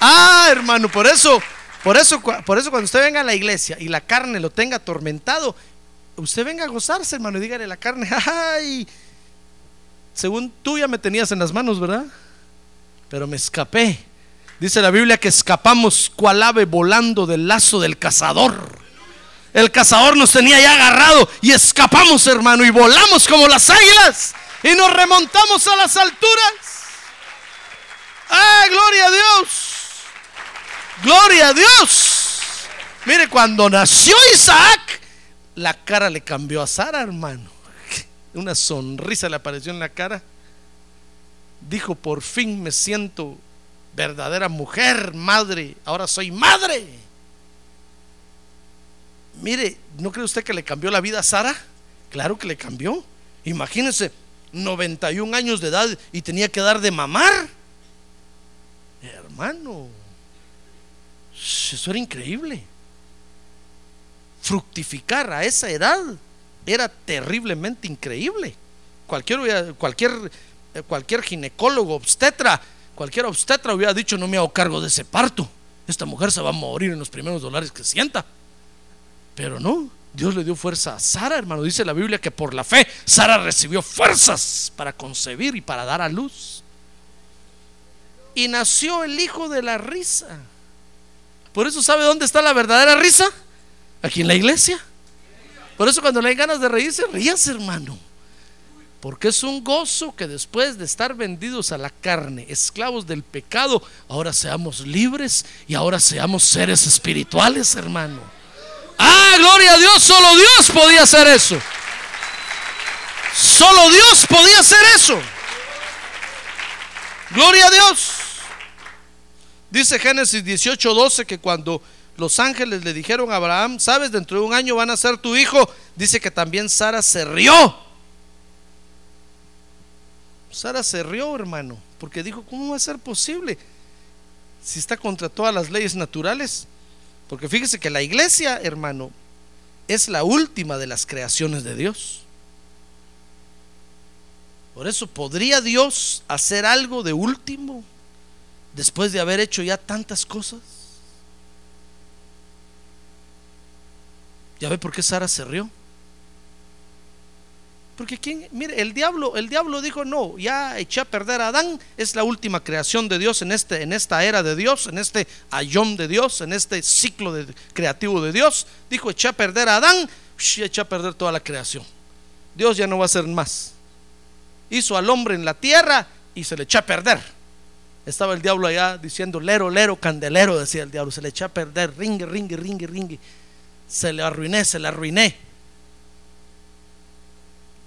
Ah, hermano, por eso, por eso, por eso cuando usted venga a la iglesia y la carne lo tenga atormentado, usted venga a gozarse, hermano, y dígale la carne, ay, según tú ya me tenías en las manos, ¿verdad? Pero me escapé. Dice la Biblia que escapamos cual ave volando del lazo del cazador. El cazador nos tenía ya agarrado y escapamos, hermano, y volamos como las águilas y nos remontamos a las alturas. ¡Ah, gloria a Dios! ¡Gloria a Dios! Mire, cuando nació Isaac, la cara le cambió a Sara, hermano. Una sonrisa le apareció en la cara. Dijo, por fin me siento verdadera mujer, madre. Ahora soy madre. Mire, ¿no cree usted que le cambió la vida a Sara? Claro que le cambió. Imagínense, 91 años de edad y tenía que dar de mamar. Hermano, eso era increíble. Fructificar a esa edad era terriblemente increíble. Cualquier, cualquier, cualquier ginecólogo, obstetra, cualquier obstetra hubiera dicho, no me hago cargo de ese parto. Esta mujer se va a morir en los primeros dólares que sienta. Pero no, Dios le dio fuerza a Sara, hermano. Dice la Biblia que por la fe Sara recibió fuerzas para concebir y para dar a luz. Y nació el hijo de la risa. Por eso sabe dónde está la verdadera risa. Aquí en la iglesia. Por eso cuando le hay ganas de reírse, rías hermano. Porque es un gozo que después de estar vendidos a la carne, esclavos del pecado, ahora seamos libres y ahora seamos seres espirituales, hermano. Ah, gloria a Dios, solo Dios podía hacer eso. Solo Dios podía hacer eso. Gloria a Dios. Dice Génesis 18:12 que cuando los ángeles le dijeron a Abraham, sabes, dentro de un año van a ser tu hijo, dice que también Sara se rió. Sara se rió, hermano, porque dijo, ¿cómo va a ser posible? Si está contra todas las leyes naturales. Porque fíjese que la iglesia, hermano, es la última de las creaciones de Dios. Por eso, ¿podría Dios hacer algo de último después de haber hecho ya tantas cosas? ¿Ya ve por qué Sara se rió? Porque quién, mire, el diablo, el diablo dijo, no, ya eché a perder a Adán, es la última creación de Dios en, este, en esta era de Dios, en este ayón de Dios, en este ciclo de, creativo de Dios. Dijo, eché a perder a Adán, eché a perder toda la creación. Dios ya no va a hacer más. Hizo al hombre en la tierra y se le echó a perder. Estaba el diablo allá diciendo, lero, lero, candelero, decía el diablo, se le echó a perder, ringue, ringue, ringue, ringue. Se le arruiné, se le arruiné.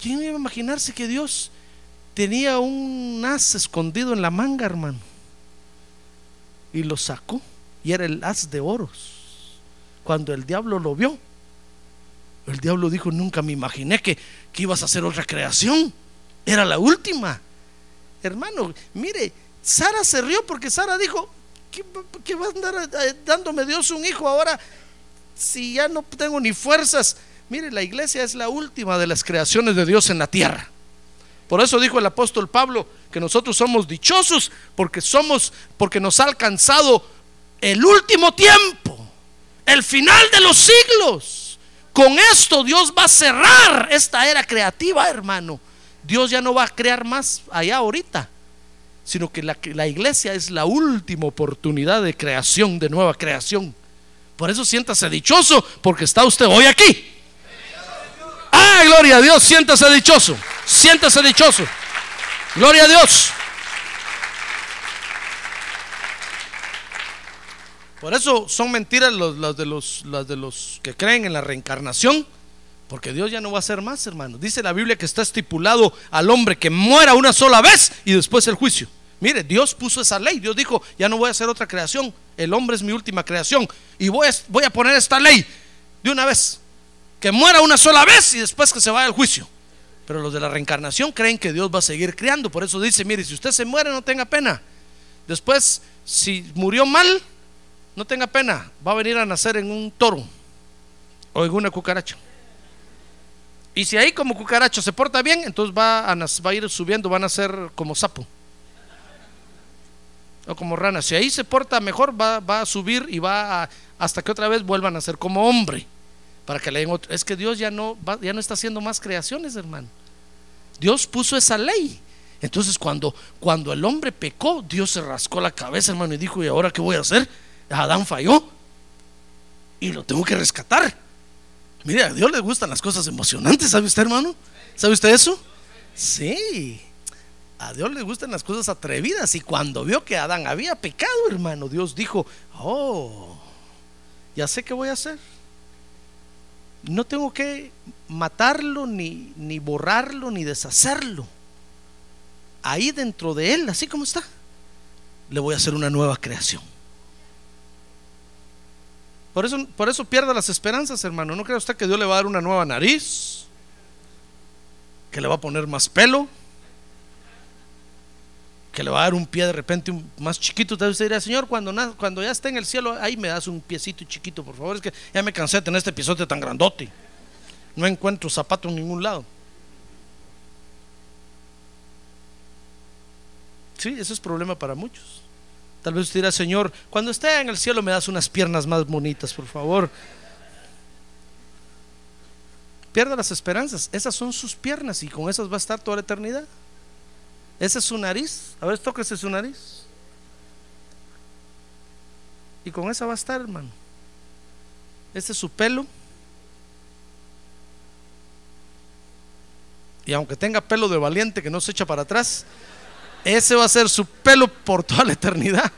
¿Quién iba a imaginarse que Dios tenía un as escondido en la manga, hermano? Y lo sacó. Y era el as de oros. Cuando el diablo lo vio, el diablo dijo, nunca me imaginé que, que ibas a hacer otra creación. Era la última. Hermano, mire, Sara se rió porque Sara dijo, ¿qué, va a andar eh, dándome Dios un hijo ahora si ya no tengo ni fuerzas? Mire, la iglesia es la última de las creaciones de Dios en la tierra. Por eso dijo el apóstol Pablo que nosotros somos dichosos porque somos porque nos ha alcanzado el último tiempo. el final de los siglos. Con esto Dios va a cerrar esta era creativa, hermano. Dios ya no va a crear más allá ahorita, sino que la, la iglesia es la última oportunidad de creación, de nueva creación. Por eso siéntase dichoso, porque está usted hoy aquí. Ah, gloria a Dios, siéntase dichoso, siéntase dichoso. Gloria a Dios. Por eso son mentiras las de los, las de los que creen en la reencarnación, porque Dios ya no va a hacer más, hermano. Dice la Biblia que está estipulado al hombre que muera una sola vez y después el juicio. Mire, Dios puso esa ley. Dios dijo, ya no voy a hacer otra creación. El hombre es mi última creación. Y voy a, poner esta ley de una vez. Que muera una sola vez y después que se vaya al juicio. Pero los de la reencarnación creen que Dios va a seguir creando. Por eso dice, mire, si usted se muere no tenga pena. Después, si murió mal, no tenga pena. Va a venir a nacer en un toro o en una cucaracha. Y si ahí como cucaracha se porta bien, entonces va a, va a ir subiendo, van a ser como sapo o como rana. Si ahí se porta mejor, va, va a subir y va hasta que otra vez vuelvan a ser como hombre. Para que le den otro. Es que Dios ya no, ya no está haciendo más creaciones, hermano. Dios puso esa ley. Entonces, cuando, cuando el hombre pecó, Dios se rascó la cabeza, hermano, y dijo: ¿Y ahora qué voy a hacer? Adán falló y lo tengo que rescatar. Mire, a Dios le gustan las cosas emocionantes, ¿sabe usted, hermano? ¿Sabe usted eso? Sí. A Dios le gustan las cosas atrevidas. Y cuando vio que Adán había pecado, hermano, Dios dijo, oh, ya sé qué voy a hacer. No tengo que matarlo, ni, ni borrarlo, ni deshacerlo. Ahí dentro de él, así como está, le voy a hacer una nueva creación. Por eso, por eso pierda las esperanzas, hermano. ¿No cree usted que Dios le va a dar una nueva nariz? Que le va a poner más pelo que le va a dar un pie de repente más chiquito, usted dirá, Señor, cuando, cuando ya esté en el cielo, ahí me das un piecito chiquito, por favor, es que ya me cansé de tener este episodio tan grandote. No encuentro zapato en ningún lado. Sí, eso es problema para muchos. Tal vez usted dirá, Señor, cuando esté en el cielo me das unas piernas más bonitas, por favor. Pierda las esperanzas. Esas son sus piernas y con esas va a estar toda la eternidad. Esa es su nariz. A ver, tóquese su nariz. Y con esa va a estar, hermano. Este es su pelo. Y aunque tenga pelo de valiente que no se echa para atrás, ese va a ser su pelo por toda la eternidad.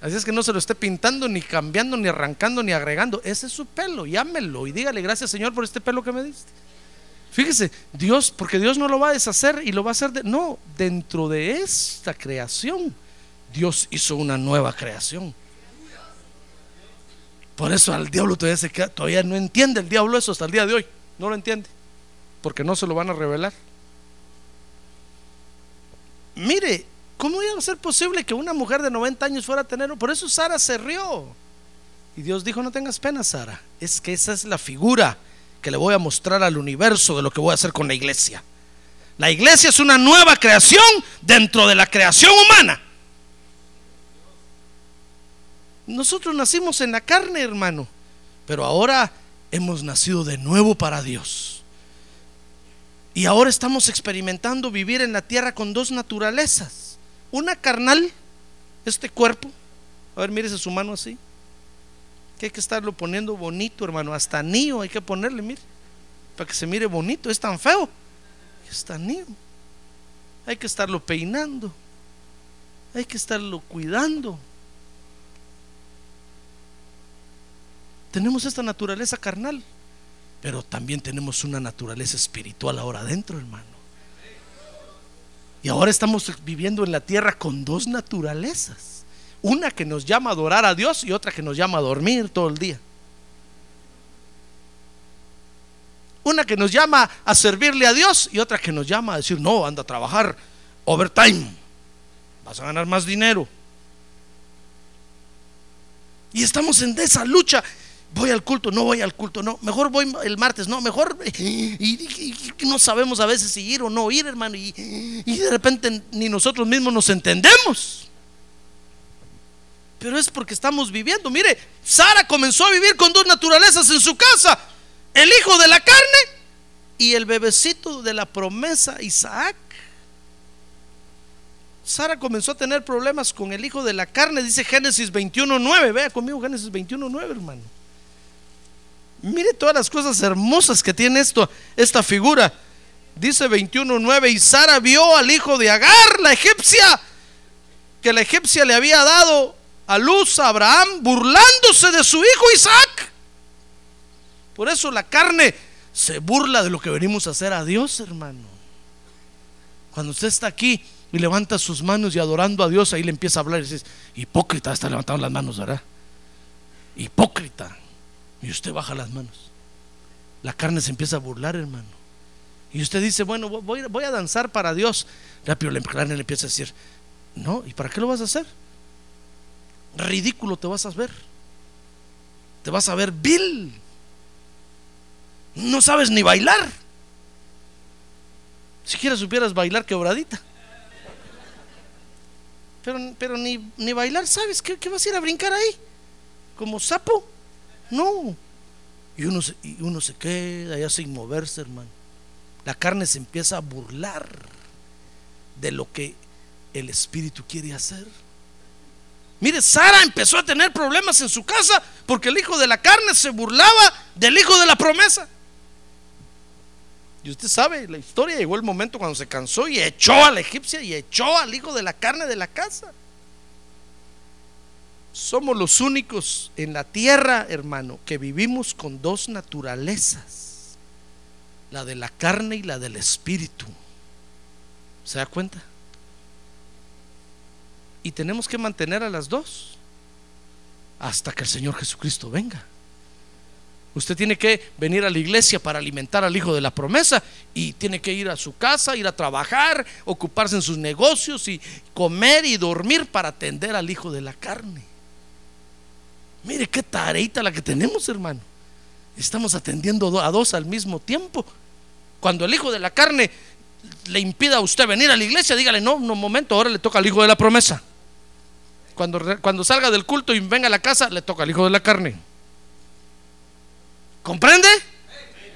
Así es que no se lo esté pintando, ni cambiando, ni arrancando, ni agregando. Ese es su pelo. Llámelo y dígale gracias, Señor, por este pelo que me diste. Fíjese, Dios, porque Dios no lo va a deshacer y lo va a hacer de, no, dentro de esta creación, Dios hizo una nueva creación. Por eso al diablo todavía, se queda, todavía no entiende el diablo eso hasta el día de hoy. No lo entiende. Porque no se lo van a revelar. Mire, ¿cómo iba a ser posible que una mujer de 90 años fuera a tener? Por eso Sara se rió. Y Dios dijo, no tengas pena, Sara. Es que esa es la figura que le voy a mostrar al universo de lo que voy a hacer con la iglesia. La iglesia es una nueva creación dentro de la creación humana. Nosotros nacimos en la carne, hermano, pero ahora hemos nacido de nuevo para Dios. Y ahora estamos experimentando vivir en la tierra con dos naturalezas. Una carnal, este cuerpo. A ver, mírese su mano así que hay que estarlo poniendo bonito, hermano. Hasta niño hay que ponerle, mire, para que se mire bonito. Es tan feo. Es tan niño. Hay que estarlo peinando. Hay que estarlo cuidando. Tenemos esta naturaleza carnal, pero también tenemos una naturaleza espiritual ahora adentro, hermano. Y ahora estamos viviendo en la tierra con dos naturalezas. Una que nos llama a adorar a Dios y otra que nos llama a dormir todo el día. Una que nos llama a servirle a Dios y otra que nos llama a decir, no, anda a trabajar overtime. Vas a ganar más dinero. Y estamos en esa lucha. Voy al culto, no voy al culto, no. Mejor voy el martes, no. Mejor. Y, no sabemos a veces si ir o no ir, hermano. Y, y de repente ni nosotros mismos nos entendemos. Pero es porque estamos viviendo. Mire, Sara comenzó a vivir con dos naturalezas en su casa. El hijo de la carne y el bebecito de la promesa, Isaac. Sara comenzó a tener problemas con el hijo de la carne, dice Génesis 21.9. Vea conmigo Génesis 21.9, hermano. Mire todas las cosas hermosas que tiene esto, esta figura. Dice 21.9, y Sara vio al hijo de Agar, la egipcia, que la egipcia le había dado a luz a Abraham, burlándose de su hijo Isaac. Por eso la carne se burla de lo que venimos a hacer a Dios, hermano. Cuando usted está aquí y levanta sus manos y adorando a Dios, ahí le empieza a hablar y dice, hipócrita, está levantando las manos, ¿verdad? Hipócrita. Y usted baja las manos. La carne se empieza a burlar, hermano. Y usted dice, bueno, voy, voy a danzar para Dios. Rápido la carne le empieza a decir, no, ¿y para qué lo vas a hacer? Ridículo te vas a ver. Te vas a ver vil. No sabes ni bailar. Siquiera supieras bailar quebradita. Pero, pero ni, ni bailar, ¿sabes? ¿Qué, ¿Qué, vas a ir a brincar ahí? ¿Como sapo? No. Y uno, se, y uno se queda allá sin moverse, hermano. La carne se empieza a burlar de lo que el Espíritu quiere hacer. Mire, Sara empezó a tener problemas en su casa porque el hijo de la carne se burlaba del hijo de la promesa. Y usted sabe, la historia llegó el momento cuando se cansó y echó a la egipcia y echó al hijo de la carne de la casa. Somos los únicos en la tierra, hermano, que vivimos con dos naturalezas, la de la carne y la del espíritu. ¿Se da cuenta? Y tenemos que mantener a las dos hasta que el Señor Jesucristo venga. Usted tiene que venir a la iglesia para alimentar al hijo de la promesa y tiene que ir a su casa, ir a trabajar, ocuparse en sus negocios y comer y dormir para atender al hijo de la carne. Mire qué tareita la que tenemos, hermano. Estamos atendiendo a dos al mismo tiempo. Cuando el hijo de la carne le impida a usted venir a la iglesia, dígale, no, no, un momento, ahora le toca al hijo de la promesa. Cuando, cuando salga del culto y venga a la casa, le toca al hijo de la carne. ¿Comprende?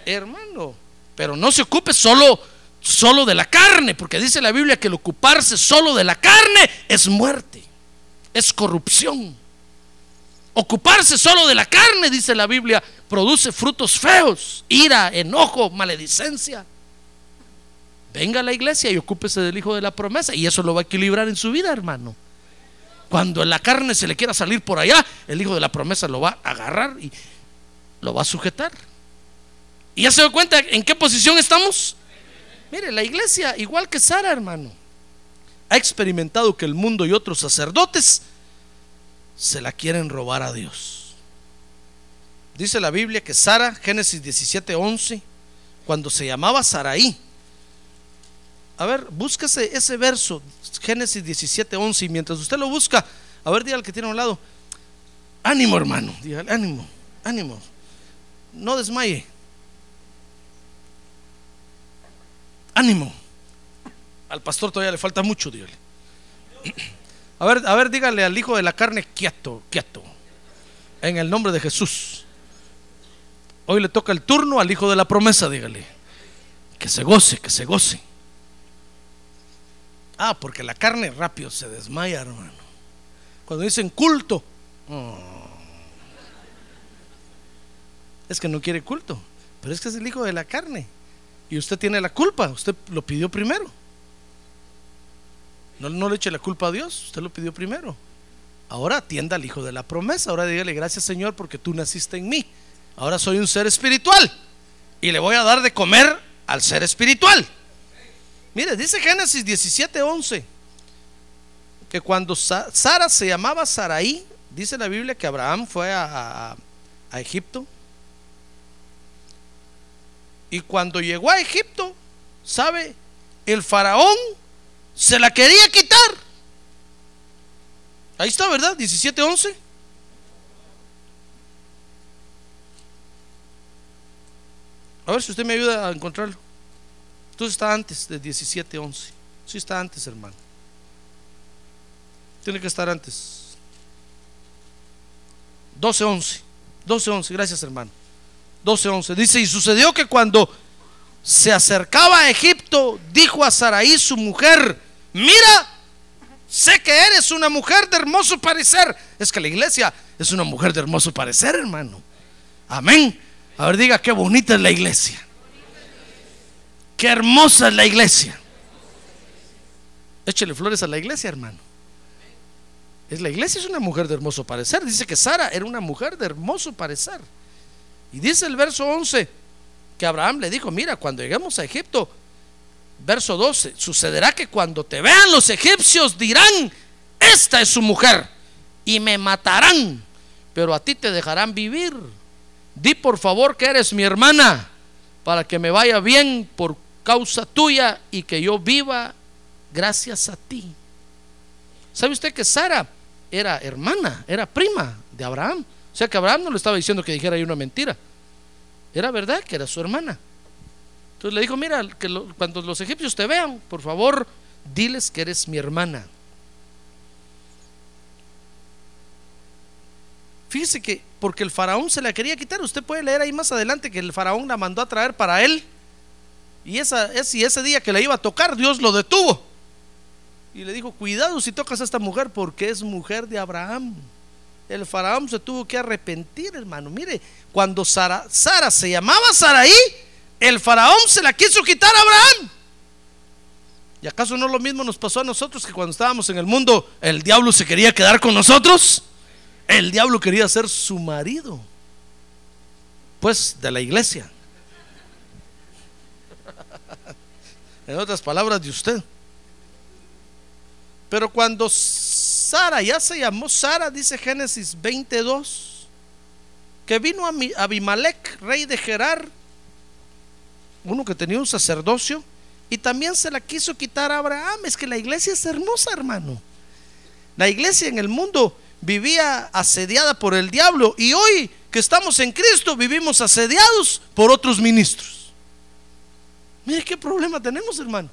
Hermano, pero no se ocupe solo solo de la carne, porque dice la Biblia que el ocuparse solo de la carne es muerte, es corrupción. Ocuparse solo de la carne, dice la Biblia, produce frutos feos, ira, enojo, maledicencia. Venga a la iglesia y ocúpese del hijo de la promesa y eso lo va a equilibrar en su vida, hermano. Cuando la carne se le quiera salir por allá, el hijo de la promesa lo va a agarrar y lo va a sujetar. ¿Y ya se da cuenta en qué posición estamos? Mire, la iglesia, igual que Sara, hermano, ha experimentado que el mundo y otros sacerdotes se la quieren robar a Dios. Dice la Biblia que Sara, Génesis 17:11, cuando se llamaba Saraí, a ver, búsquese ese verso, Génesis 17:11, y mientras usted lo busca, a ver, dígale al que tiene a un lado, ánimo, hermano, dígale, ánimo, ánimo no desmaye. Ánimo. Al pastor todavía le falta mucho, dígale. A ver, a ver, dígale al hijo de la carne, quieto, quieto. En el nombre de Jesús. Hoy le toca el turno al hijo de la promesa, dígale. Que se goce, que se goce. Ah, porque la carne rápido se desmaya, hermano. Cuando dicen culto, oh, es que no quiere culto, pero es que es el hijo de la carne. Y usted tiene la culpa, usted lo pidió primero. No, no le eche la culpa a Dios, usted lo pidió primero. Ahora atienda al hijo de la promesa, ahora dígale gracias Señor porque tú naciste en mí. Ahora soy un ser espiritual y le voy a dar de comer al ser espiritual. Mire, dice Génesis 17:11 que cuando Sara se llamaba Saraí, dice la Biblia que Abraham fue a, a, Egipto y cuando llegó a Egipto, ¿sabe? El faraón se la quería quitar. Ahí está, ¿verdad? 17:11. A ver si usted me ayuda a encontrarlo. Entonces está antes de 17:11. Sí está antes, hermano. Tiene que estar antes. 12, 11. 12, 11. Gracias, hermano. 12, 11. Dice, y sucedió que cuando se acercaba a Egipto, dijo a Saraí, su mujer, mira, sé que eres una mujer de hermoso parecer. Es que la iglesia es una mujer de hermoso parecer, hermano. Amén. A ver, diga qué bonita es la iglesia. Qué hermosa es la iglesia. Échele flores a la iglesia, hermano. Es la iglesia es una mujer de hermoso parecer. Dice que Sara era una mujer de hermoso parecer. Y dice el verso 11 que Abraham le dijo, mira, cuando lleguemos a Egipto, verso 12, sucederá que cuando te vean los egipcios dirán, esta es su mujer, y me matarán, pero a ti te dejarán vivir. Di por favor que eres mi hermana, para que me vaya bien por causa tuya y que yo viva gracias a ti. ¿Sabe usted que Sara era hermana, era prima de Abraham? O sea que Abraham no le estaba diciendo que dijera ahí una mentira. Era verdad que era su hermana. Entonces le dijo, mira, que cuando los egipcios te vean, por favor, diles que eres mi hermana. Fíjese que porque el faraón se la quería quitar, usted puede leer ahí más adelante que el faraón la mandó a traer para él. Y, esa, ese, ese día que le iba a tocar, Dios lo detuvo. Y le dijo, cuidado si tocas a esta mujer porque es mujer de Abraham. El faraón se tuvo que arrepentir, hermano. Mire, cuando Sara, Sara se llamaba Saraí, el faraón se la quiso quitar a Abraham. ¿Y acaso no lo mismo nos pasó a nosotros que cuando estábamos en el mundo el diablo se quería quedar con nosotros? El diablo quería ser su marido. Pues de la iglesia. En otras palabras de usted. Pero cuando Sara ya se llamó Sara, dice Génesis 22, que vino a Abimelech, rey de Gerar, uno que tenía un sacerdocio, y también se la quiso quitar a Abraham. Es que la iglesia es hermosa, hermano. La iglesia en el mundo vivía asediada por el diablo y hoy que estamos en Cristo vivimos asediados por otros ministros. Mire qué problema tenemos, hermano.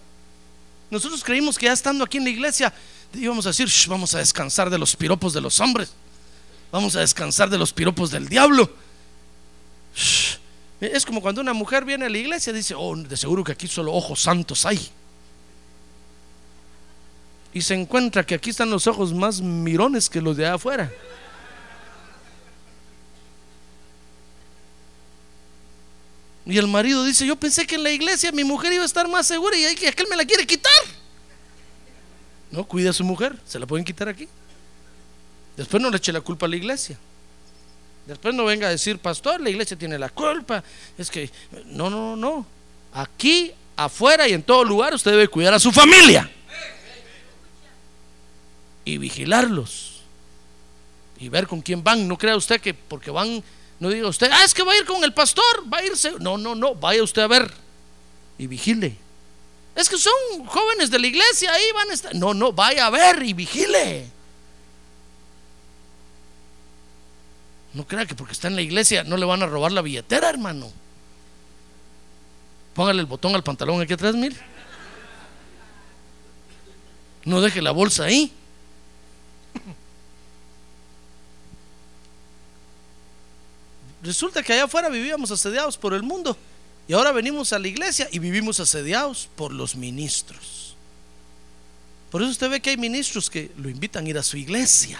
Nosotros creímos que ya estando aquí en la iglesia íbamos a decir, vamos a descansar de los piropos de los hombres. Vamos a descansar de los piropos del diablo. Es como cuando una mujer viene a la iglesia y dice, oh, de seguro que aquí solo ojos santos hay. Y se encuentra que aquí están los ojos más mirones que los de afuera. Y el marido dice, yo pensé que en la iglesia mi mujer iba a estar más segura y aquel me la quiere quitar. No, cuida a su mujer, se la pueden quitar aquí. Después no le eche la culpa a la iglesia. Después no venga a decir, pastor, la iglesia tiene la culpa. Es que, no, no, no. Aquí, afuera y en todo lugar usted debe cuidar a su familia. Y vigilarlos. Y ver con quién van. No crea usted que porque van no diga usted, ah, es que va a ir con el pastor, va a irse. No, no, no, vaya usted a ver y vigile. Es que son jóvenes de la iglesia, ahí van a estar. No, no, vaya a ver y vigile. No crea que porque está en la iglesia no le van a robar la billetera, hermano. Póngale el botón al pantalón aquí atrás, mire. No deje la bolsa ahí. Resulta que allá afuera vivíamos asediados por el mundo y ahora venimos a la iglesia y vivimos asediados por los ministros. Por eso usted ve que hay ministros que lo invitan a ir a su iglesia.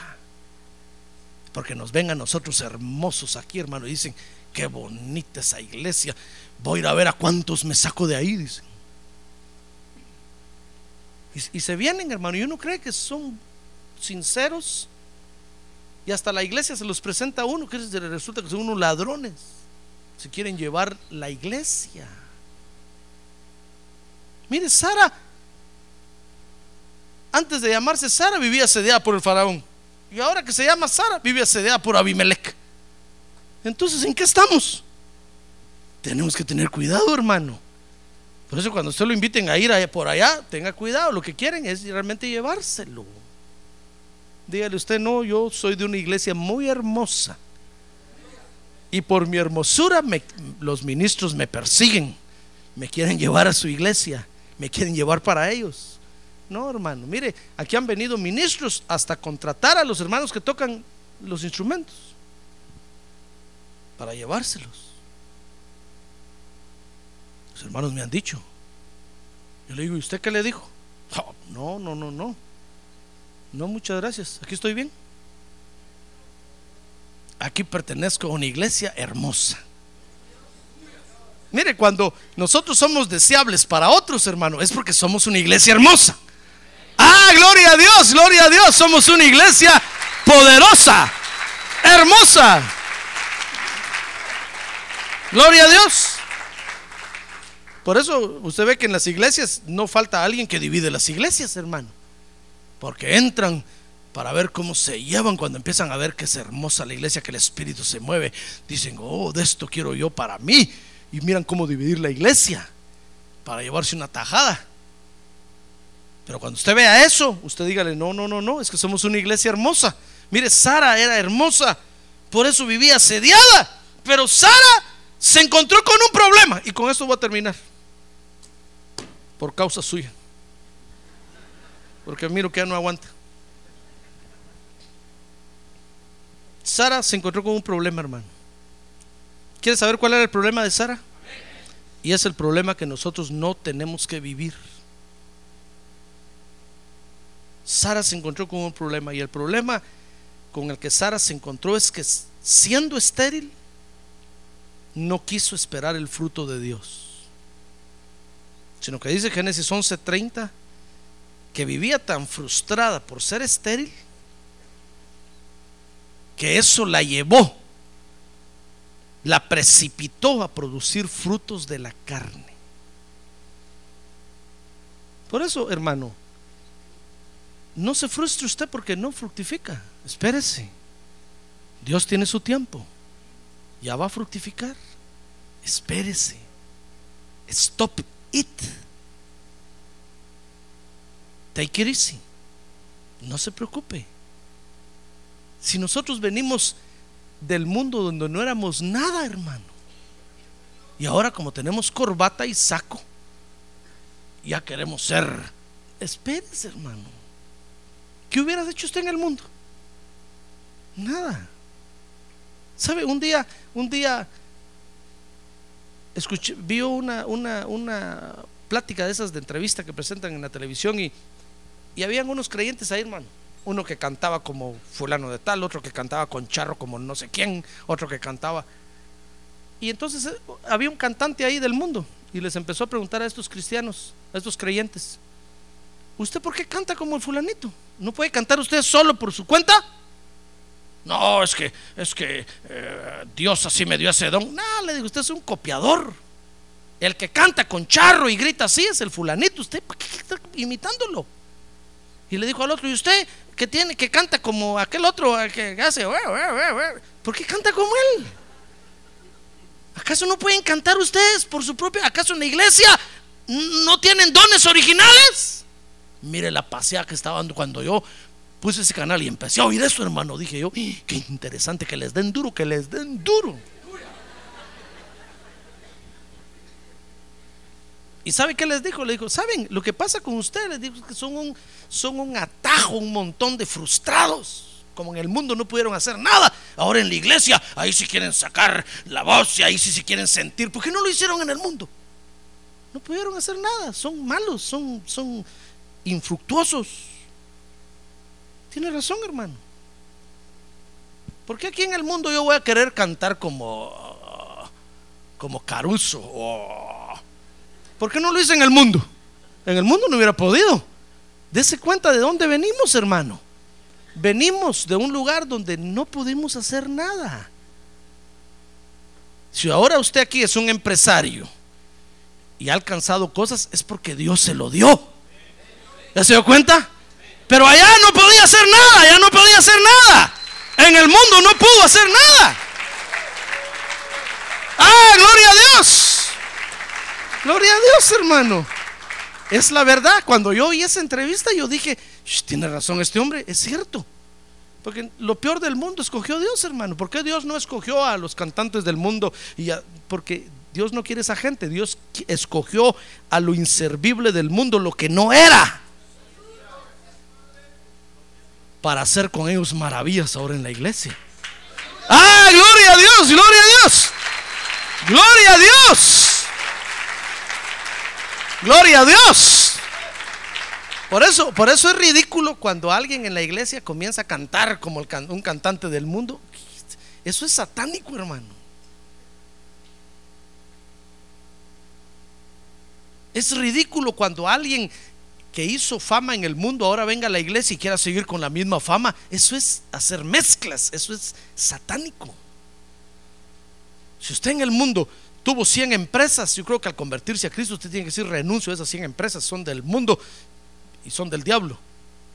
Porque nos ven a nosotros hermosos aquí, hermano, y dicen, qué bonita esa iglesia. Voy a ir a ver a cuántos me saco de ahí, dicen. Y, y se vienen, hermano, y uno cree que son sinceros y hasta la iglesia se los presenta a uno, que resulta que son unos ladrones. Se quieren llevar la iglesia. Mire, Sara, antes de llamarse Sara, vivía asediada por el faraón. Y ahora que se llama Sara, vive asediada por Abimelech. Entonces, ¿en qué estamos? Tenemos que tener cuidado, hermano. Por eso cuando usted lo inviten a ir por allá, tenga cuidado. Lo que quieren es realmente llevárselo. Dígale usted, no, yo soy de una iglesia muy hermosa. Y por mi hermosura los ministros me persiguen. Me quieren llevar a su iglesia. Me quieren llevar para ellos. No, hermano. Mire, aquí han venido ministros hasta contratar a los hermanos que tocan los instrumentos. para llevárselos. Los hermanos me han dicho. Yo le digo, ¿y usted qué le dijo? "Oh, No, no, no, no. No, muchas gracias. Aquí estoy bien. Aquí pertenezco a una iglesia hermosa. Mire, cuando nosotros somos deseables para otros, hermano, es porque somos una iglesia hermosa. Ah, gloria a Dios, gloria a Dios. Somos una iglesia poderosa, hermosa. Gloria a Dios. Por eso usted ve que en las iglesias no falta alguien que divide las iglesias, hermano. Porque entran para ver cómo se llevan cuando empiezan a ver que es hermosa la iglesia, que el Espíritu se mueve. Dicen, oh, de esto quiero yo para mí. Y miran cómo dividir la iglesia para llevarse una tajada. Pero cuando usted vea eso, usted dígale, no, no, no, no, es que somos una iglesia hermosa. Mire, Sara era hermosa, por eso vivía asediada. Pero Sara se encontró con un problema. Y con esto voy a terminar. Por causa suya. Porque miro que ya no aguanta. Sara se encontró con un problema, hermano. ¿Quieres saber cuál era el problema de Sara? Y es el problema que nosotros no tenemos que vivir. Sara se encontró con un problema y el problema con el que Sara se encontró es que siendo estéril no quiso esperar el fruto de Dios, sino que dice Génesis 11:30 que vivía tan frustrada por ser estéril que eso la llevó, la precipitó a producir frutos de la carne. Por eso, hermano, no se frustre usted porque no fructifica. Espérese. Dios tiene su tiempo. Ya va a fructificar. Espérese. Stop it. Take it. No se preocupe. Si nosotros venimos del mundo donde no éramos nada, hermano, y ahora como tenemos corbata y saco, ya queremos ser. Espérese, hermano. ¿Qué hubieras hecho usted en el mundo? Nada. ¿Sabe? Un día, un día escuché, vio una, una, una plática de esas de entrevista que presentan en la televisión y, y habían unos creyentes ahí, hermano. Uno que cantaba como fulano de tal, otro que cantaba con charro como no sé quién, otro que cantaba. Y entonces eh, había un cantante ahí del mundo y les empezó a preguntar a estos cristianos, a estos creyentes, ¿usted por qué canta como el fulanito? ¿No puede cantar usted solo por su cuenta? No, es que, es que eh, Dios así me dio ese don. No, le digo, usted es un copiador. El que canta con charro y grita así es el fulanito. ¿Usted qué está imitándolo? Y le dijo al otro, ¿y usted que tiene, que canta como aquel otro que hace? ¿Por qué canta como él? ¿Acaso no pueden cantar ustedes por su propia? ¿Acaso en la iglesia no tienen dones originales? Mire la paseada que estaba dando cuando yo puse ese canal y empecé a oír eso, hermano. Dije yo, qué interesante que les den duro, que les den duro. ¿Y sabe qué les dijo? Le dijo, ¿saben? Lo que pasa con ustedes, les dijo, que son un, son un atajo, un montón de frustrados. Como en el mundo no pudieron hacer nada. Ahora en la iglesia, ahí sí quieren sacar la voz y ahí sí se quieren sentir. ¿Por qué no lo hicieron en el mundo? No pudieron hacer nada. Son malos, son, son infructuosos. Tiene razón, hermano. ¿Por qué aquí en el mundo yo voy a querer cantar como como Caruso? ¿Por qué no lo hice en el mundo? En el mundo no hubiera podido. Dese cuenta de dónde venimos, hermano. Venimos de un lugar donde no pudimos hacer nada. Si ahora usted aquí es un empresario y ha alcanzado cosas, es porque Dios se lo dio. ¿Ya se dio cuenta? Pero allá no podía hacer nada, allá no podía hacer nada. En el mundo no pudo hacer nada. Ah, gloria a Dios. Gloria a Dios, hermano. Es la verdad. Cuando yo oí esa entrevista, yo dije, tiene razón este hombre, es cierto. Porque lo peor del mundo escogió Dios, hermano. ¿Por qué Dios no escogió a los cantantes del mundo? Y porque Dios no quiere esa gente. Dios escogió a lo inservible del mundo, lo que no era para hacer con ellos maravillas ahora en la iglesia. Ah, gloria a Dios, gloria a Dios. Gloria a Dios. Gloria a Dios. Por eso, por eso es ridículo cuando alguien en la iglesia comienza a cantar como un cantante del mundo. Eso es satánico, hermano. Es ridículo cuando alguien que hizo fama en el mundo ahora venga a la iglesia y quiera seguir con la misma fama. Eso es hacer mezclas, eso es satánico. Si usted en el mundo tuvo 100 empresas, yo creo que al convertirse a Cristo usted tiene que decir renuncio a esas 100 empresas, son del mundo y son del diablo.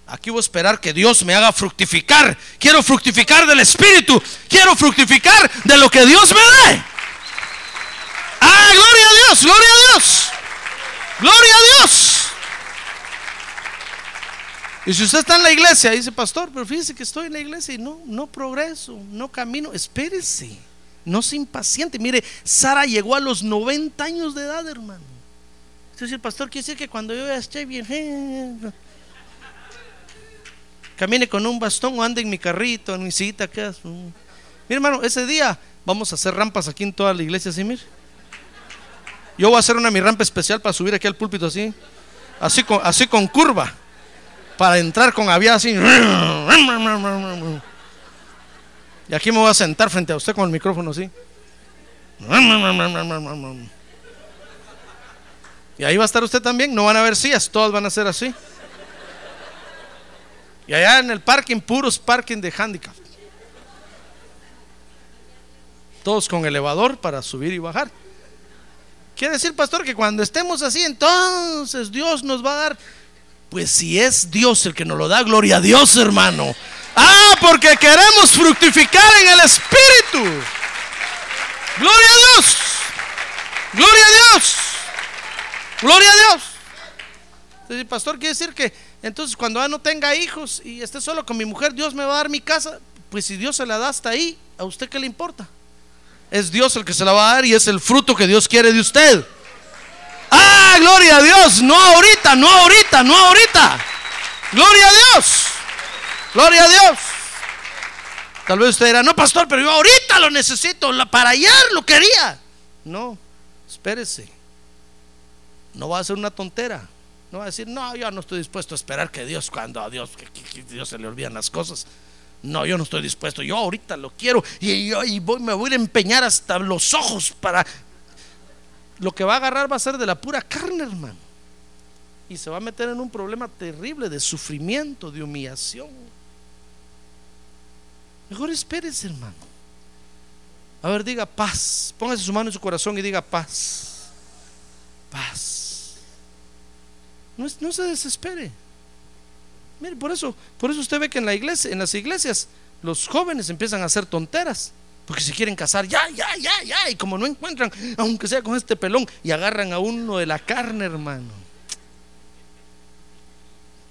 Aquí voy a esperar que Dios me haga fructificar. Quiero fructificar del Espíritu. Quiero fructificar de lo que Dios me dé. Ah, gloria a Dios, gloria a Dios. Gloria a Dios. Y si usted está en la iglesia, dice pastor, pero fíjese que estoy en la iglesia y no, no progreso, no camino, espérese, no se impaciente. Mire, Sara llegó a los 90 años de edad, hermano. Entonces el pastor quiere decir que cuando yo ya esté bien, eh, camine con un bastón o ande en mi carrito, en mi cita. Mm. Mire, hermano, ese día vamos a hacer rampas aquí en toda la iglesia, así, mire. Yo voy a hacer una mi rampa especial para subir aquí al púlpito así, así con, así con curva, para entrar con aviada así. Y aquí me voy a sentar frente a usted con el micrófono así. Y ahí va a estar usted también. No van a haber sillas, todas van a ser así. Y allá en el parking, puros parking de handicap. Todos con elevador para subir y bajar. Quiere decir, pastor, que cuando estemos así, entonces Dios nos va a dar. Pues si es Dios el que nos lo da, gloria a Dios, hermano. Ah, porque queremos fructificar en el Espíritu. Gloria a Dios. Gloria a Dios. Gloria a Dios. Entonces, pastor, quiere decir que entonces cuando no tenga hijos y esté solo con mi mujer, Dios me va a dar mi casa. Pues si Dios se la da hasta ahí, ¿a usted qué le importa? Es Dios el que se la va a dar y es el fruto que Dios quiere de usted. Ah, gloria a Dios. No ahorita, no ahorita, no ahorita. Gloria a Dios. Gloria a Dios. Tal vez usted dirá, no, pastor, pero yo ahorita lo necesito. Para ayer lo quería. No, espérese. No va a ser una tontera. No va a decir, no, yo no estoy dispuesto a esperar que Dios, cuando a Dios, que, Dios se le olvidan las cosas. No, yo no estoy dispuesto. Yo ahorita lo quiero y voy, me voy a empeñar hasta los ojos para. Lo que va a agarrar va a ser de la pura carne, hermano. Y se va a meter en un problema terrible de sufrimiento, de humillación. Mejor espérese, hermano. A ver, diga paz. Póngase su mano en su corazón y diga paz. Paz. No, no se desespere. Mire, por eso, por eso usted ve que en la iglesia, en las iglesias, los jóvenes empiezan a hacer tonteras. Porque se quieren casar, ya, ya, ya, ya. Y como no encuentran, aunque sea con este pelón, y agarran a uno de la carne, hermano.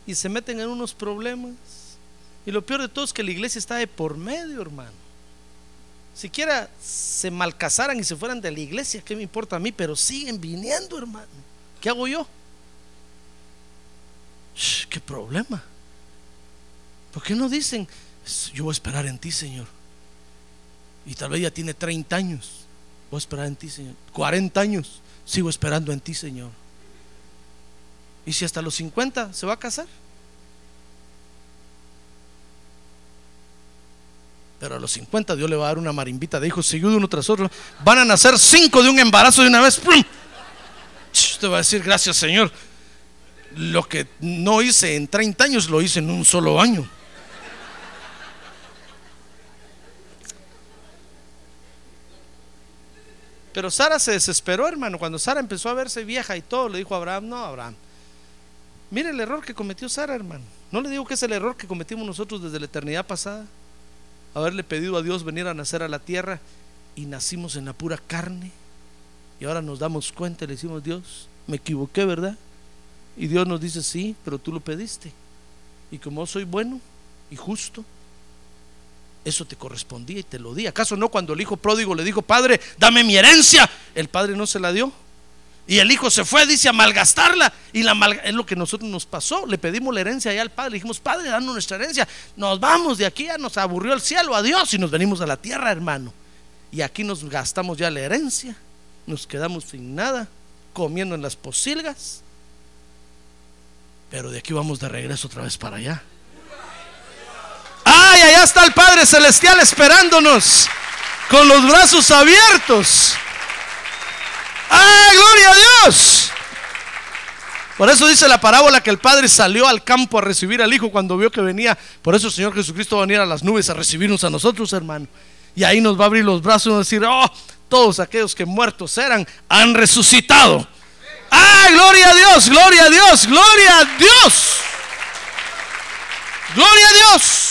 Y se meten en unos problemas. Y lo peor de todo es que la iglesia está de por medio, hermano. Siquiera se malcasaran y se fueran de la iglesia, ¿qué me importa a mí? Pero siguen viniendo, hermano. ¿Qué hago yo? ¿Qué problema? ¿Por qué no dicen, yo voy a esperar en ti, Señor? Y tal vez ya tiene 30 años. Voy a esperar en ti, Señor. 40 años. Sigo esperando en ti, Señor. ¿Y si hasta los 50 se va a casar? Pero a los 50 Dios le va a dar una marimbita de hijos seguido uno tras otro. Van a nacer cinco de un embarazo de una vez. Usted va a decir, gracias Señor. Lo que no hice en 30 años lo hice en un solo año. Pero Sara se desesperó, hermano. Cuando Sara empezó a verse vieja y todo, le dijo a Abraham, no, Abraham. Mire el error que cometió Sara, hermano. No le digo que es el error que cometimos nosotros desde la eternidad pasada. Haberle pedido a Dios venir a nacer a la tierra y nacimos en la pura carne. Y ahora nos damos cuenta y le decimos, Dios, me equivoqué, ¿verdad? Y Dios nos dice, sí, pero tú lo pediste. Y como soy bueno y justo, eso te correspondía y te lo di. ¿Acaso no cuando el hijo pródigo le dijo, Padre, dame mi herencia? El padre no se la dio. Y el hijo se fue, dice, a malgastarla. Y la mal, es lo que nosotros nos pasó. Le pedimos la herencia allá al padre. Le dijimos, padre, danos nuestra herencia. Nos vamos de aquí, ya nos aburrió el cielo, adiós. Y nos venimos a la tierra, hermano. Y aquí nos gastamos ya la herencia. Nos quedamos sin nada, comiendo en las posilgas. Pero de aquí vamos de regreso otra vez para allá. ¡Ay, allá está el Padre Celestial esperándonos! Con los brazos abiertos. ¡Ay, gloria a Dios! Por eso dice la parábola que el Padre salió al campo a recibir al Hijo cuando vio que venía. Por eso el Señor Jesucristo va a venir a las nubes a recibirnos a nosotros, hermano. Y ahí nos va a abrir los brazos y va a decir, oh, todos aquellos que muertos eran, han resucitado. ¡Ay, gloria a Dios! ¡Gloria a Dios! ¡Gloria a Dios! ¡Gloria a Dios!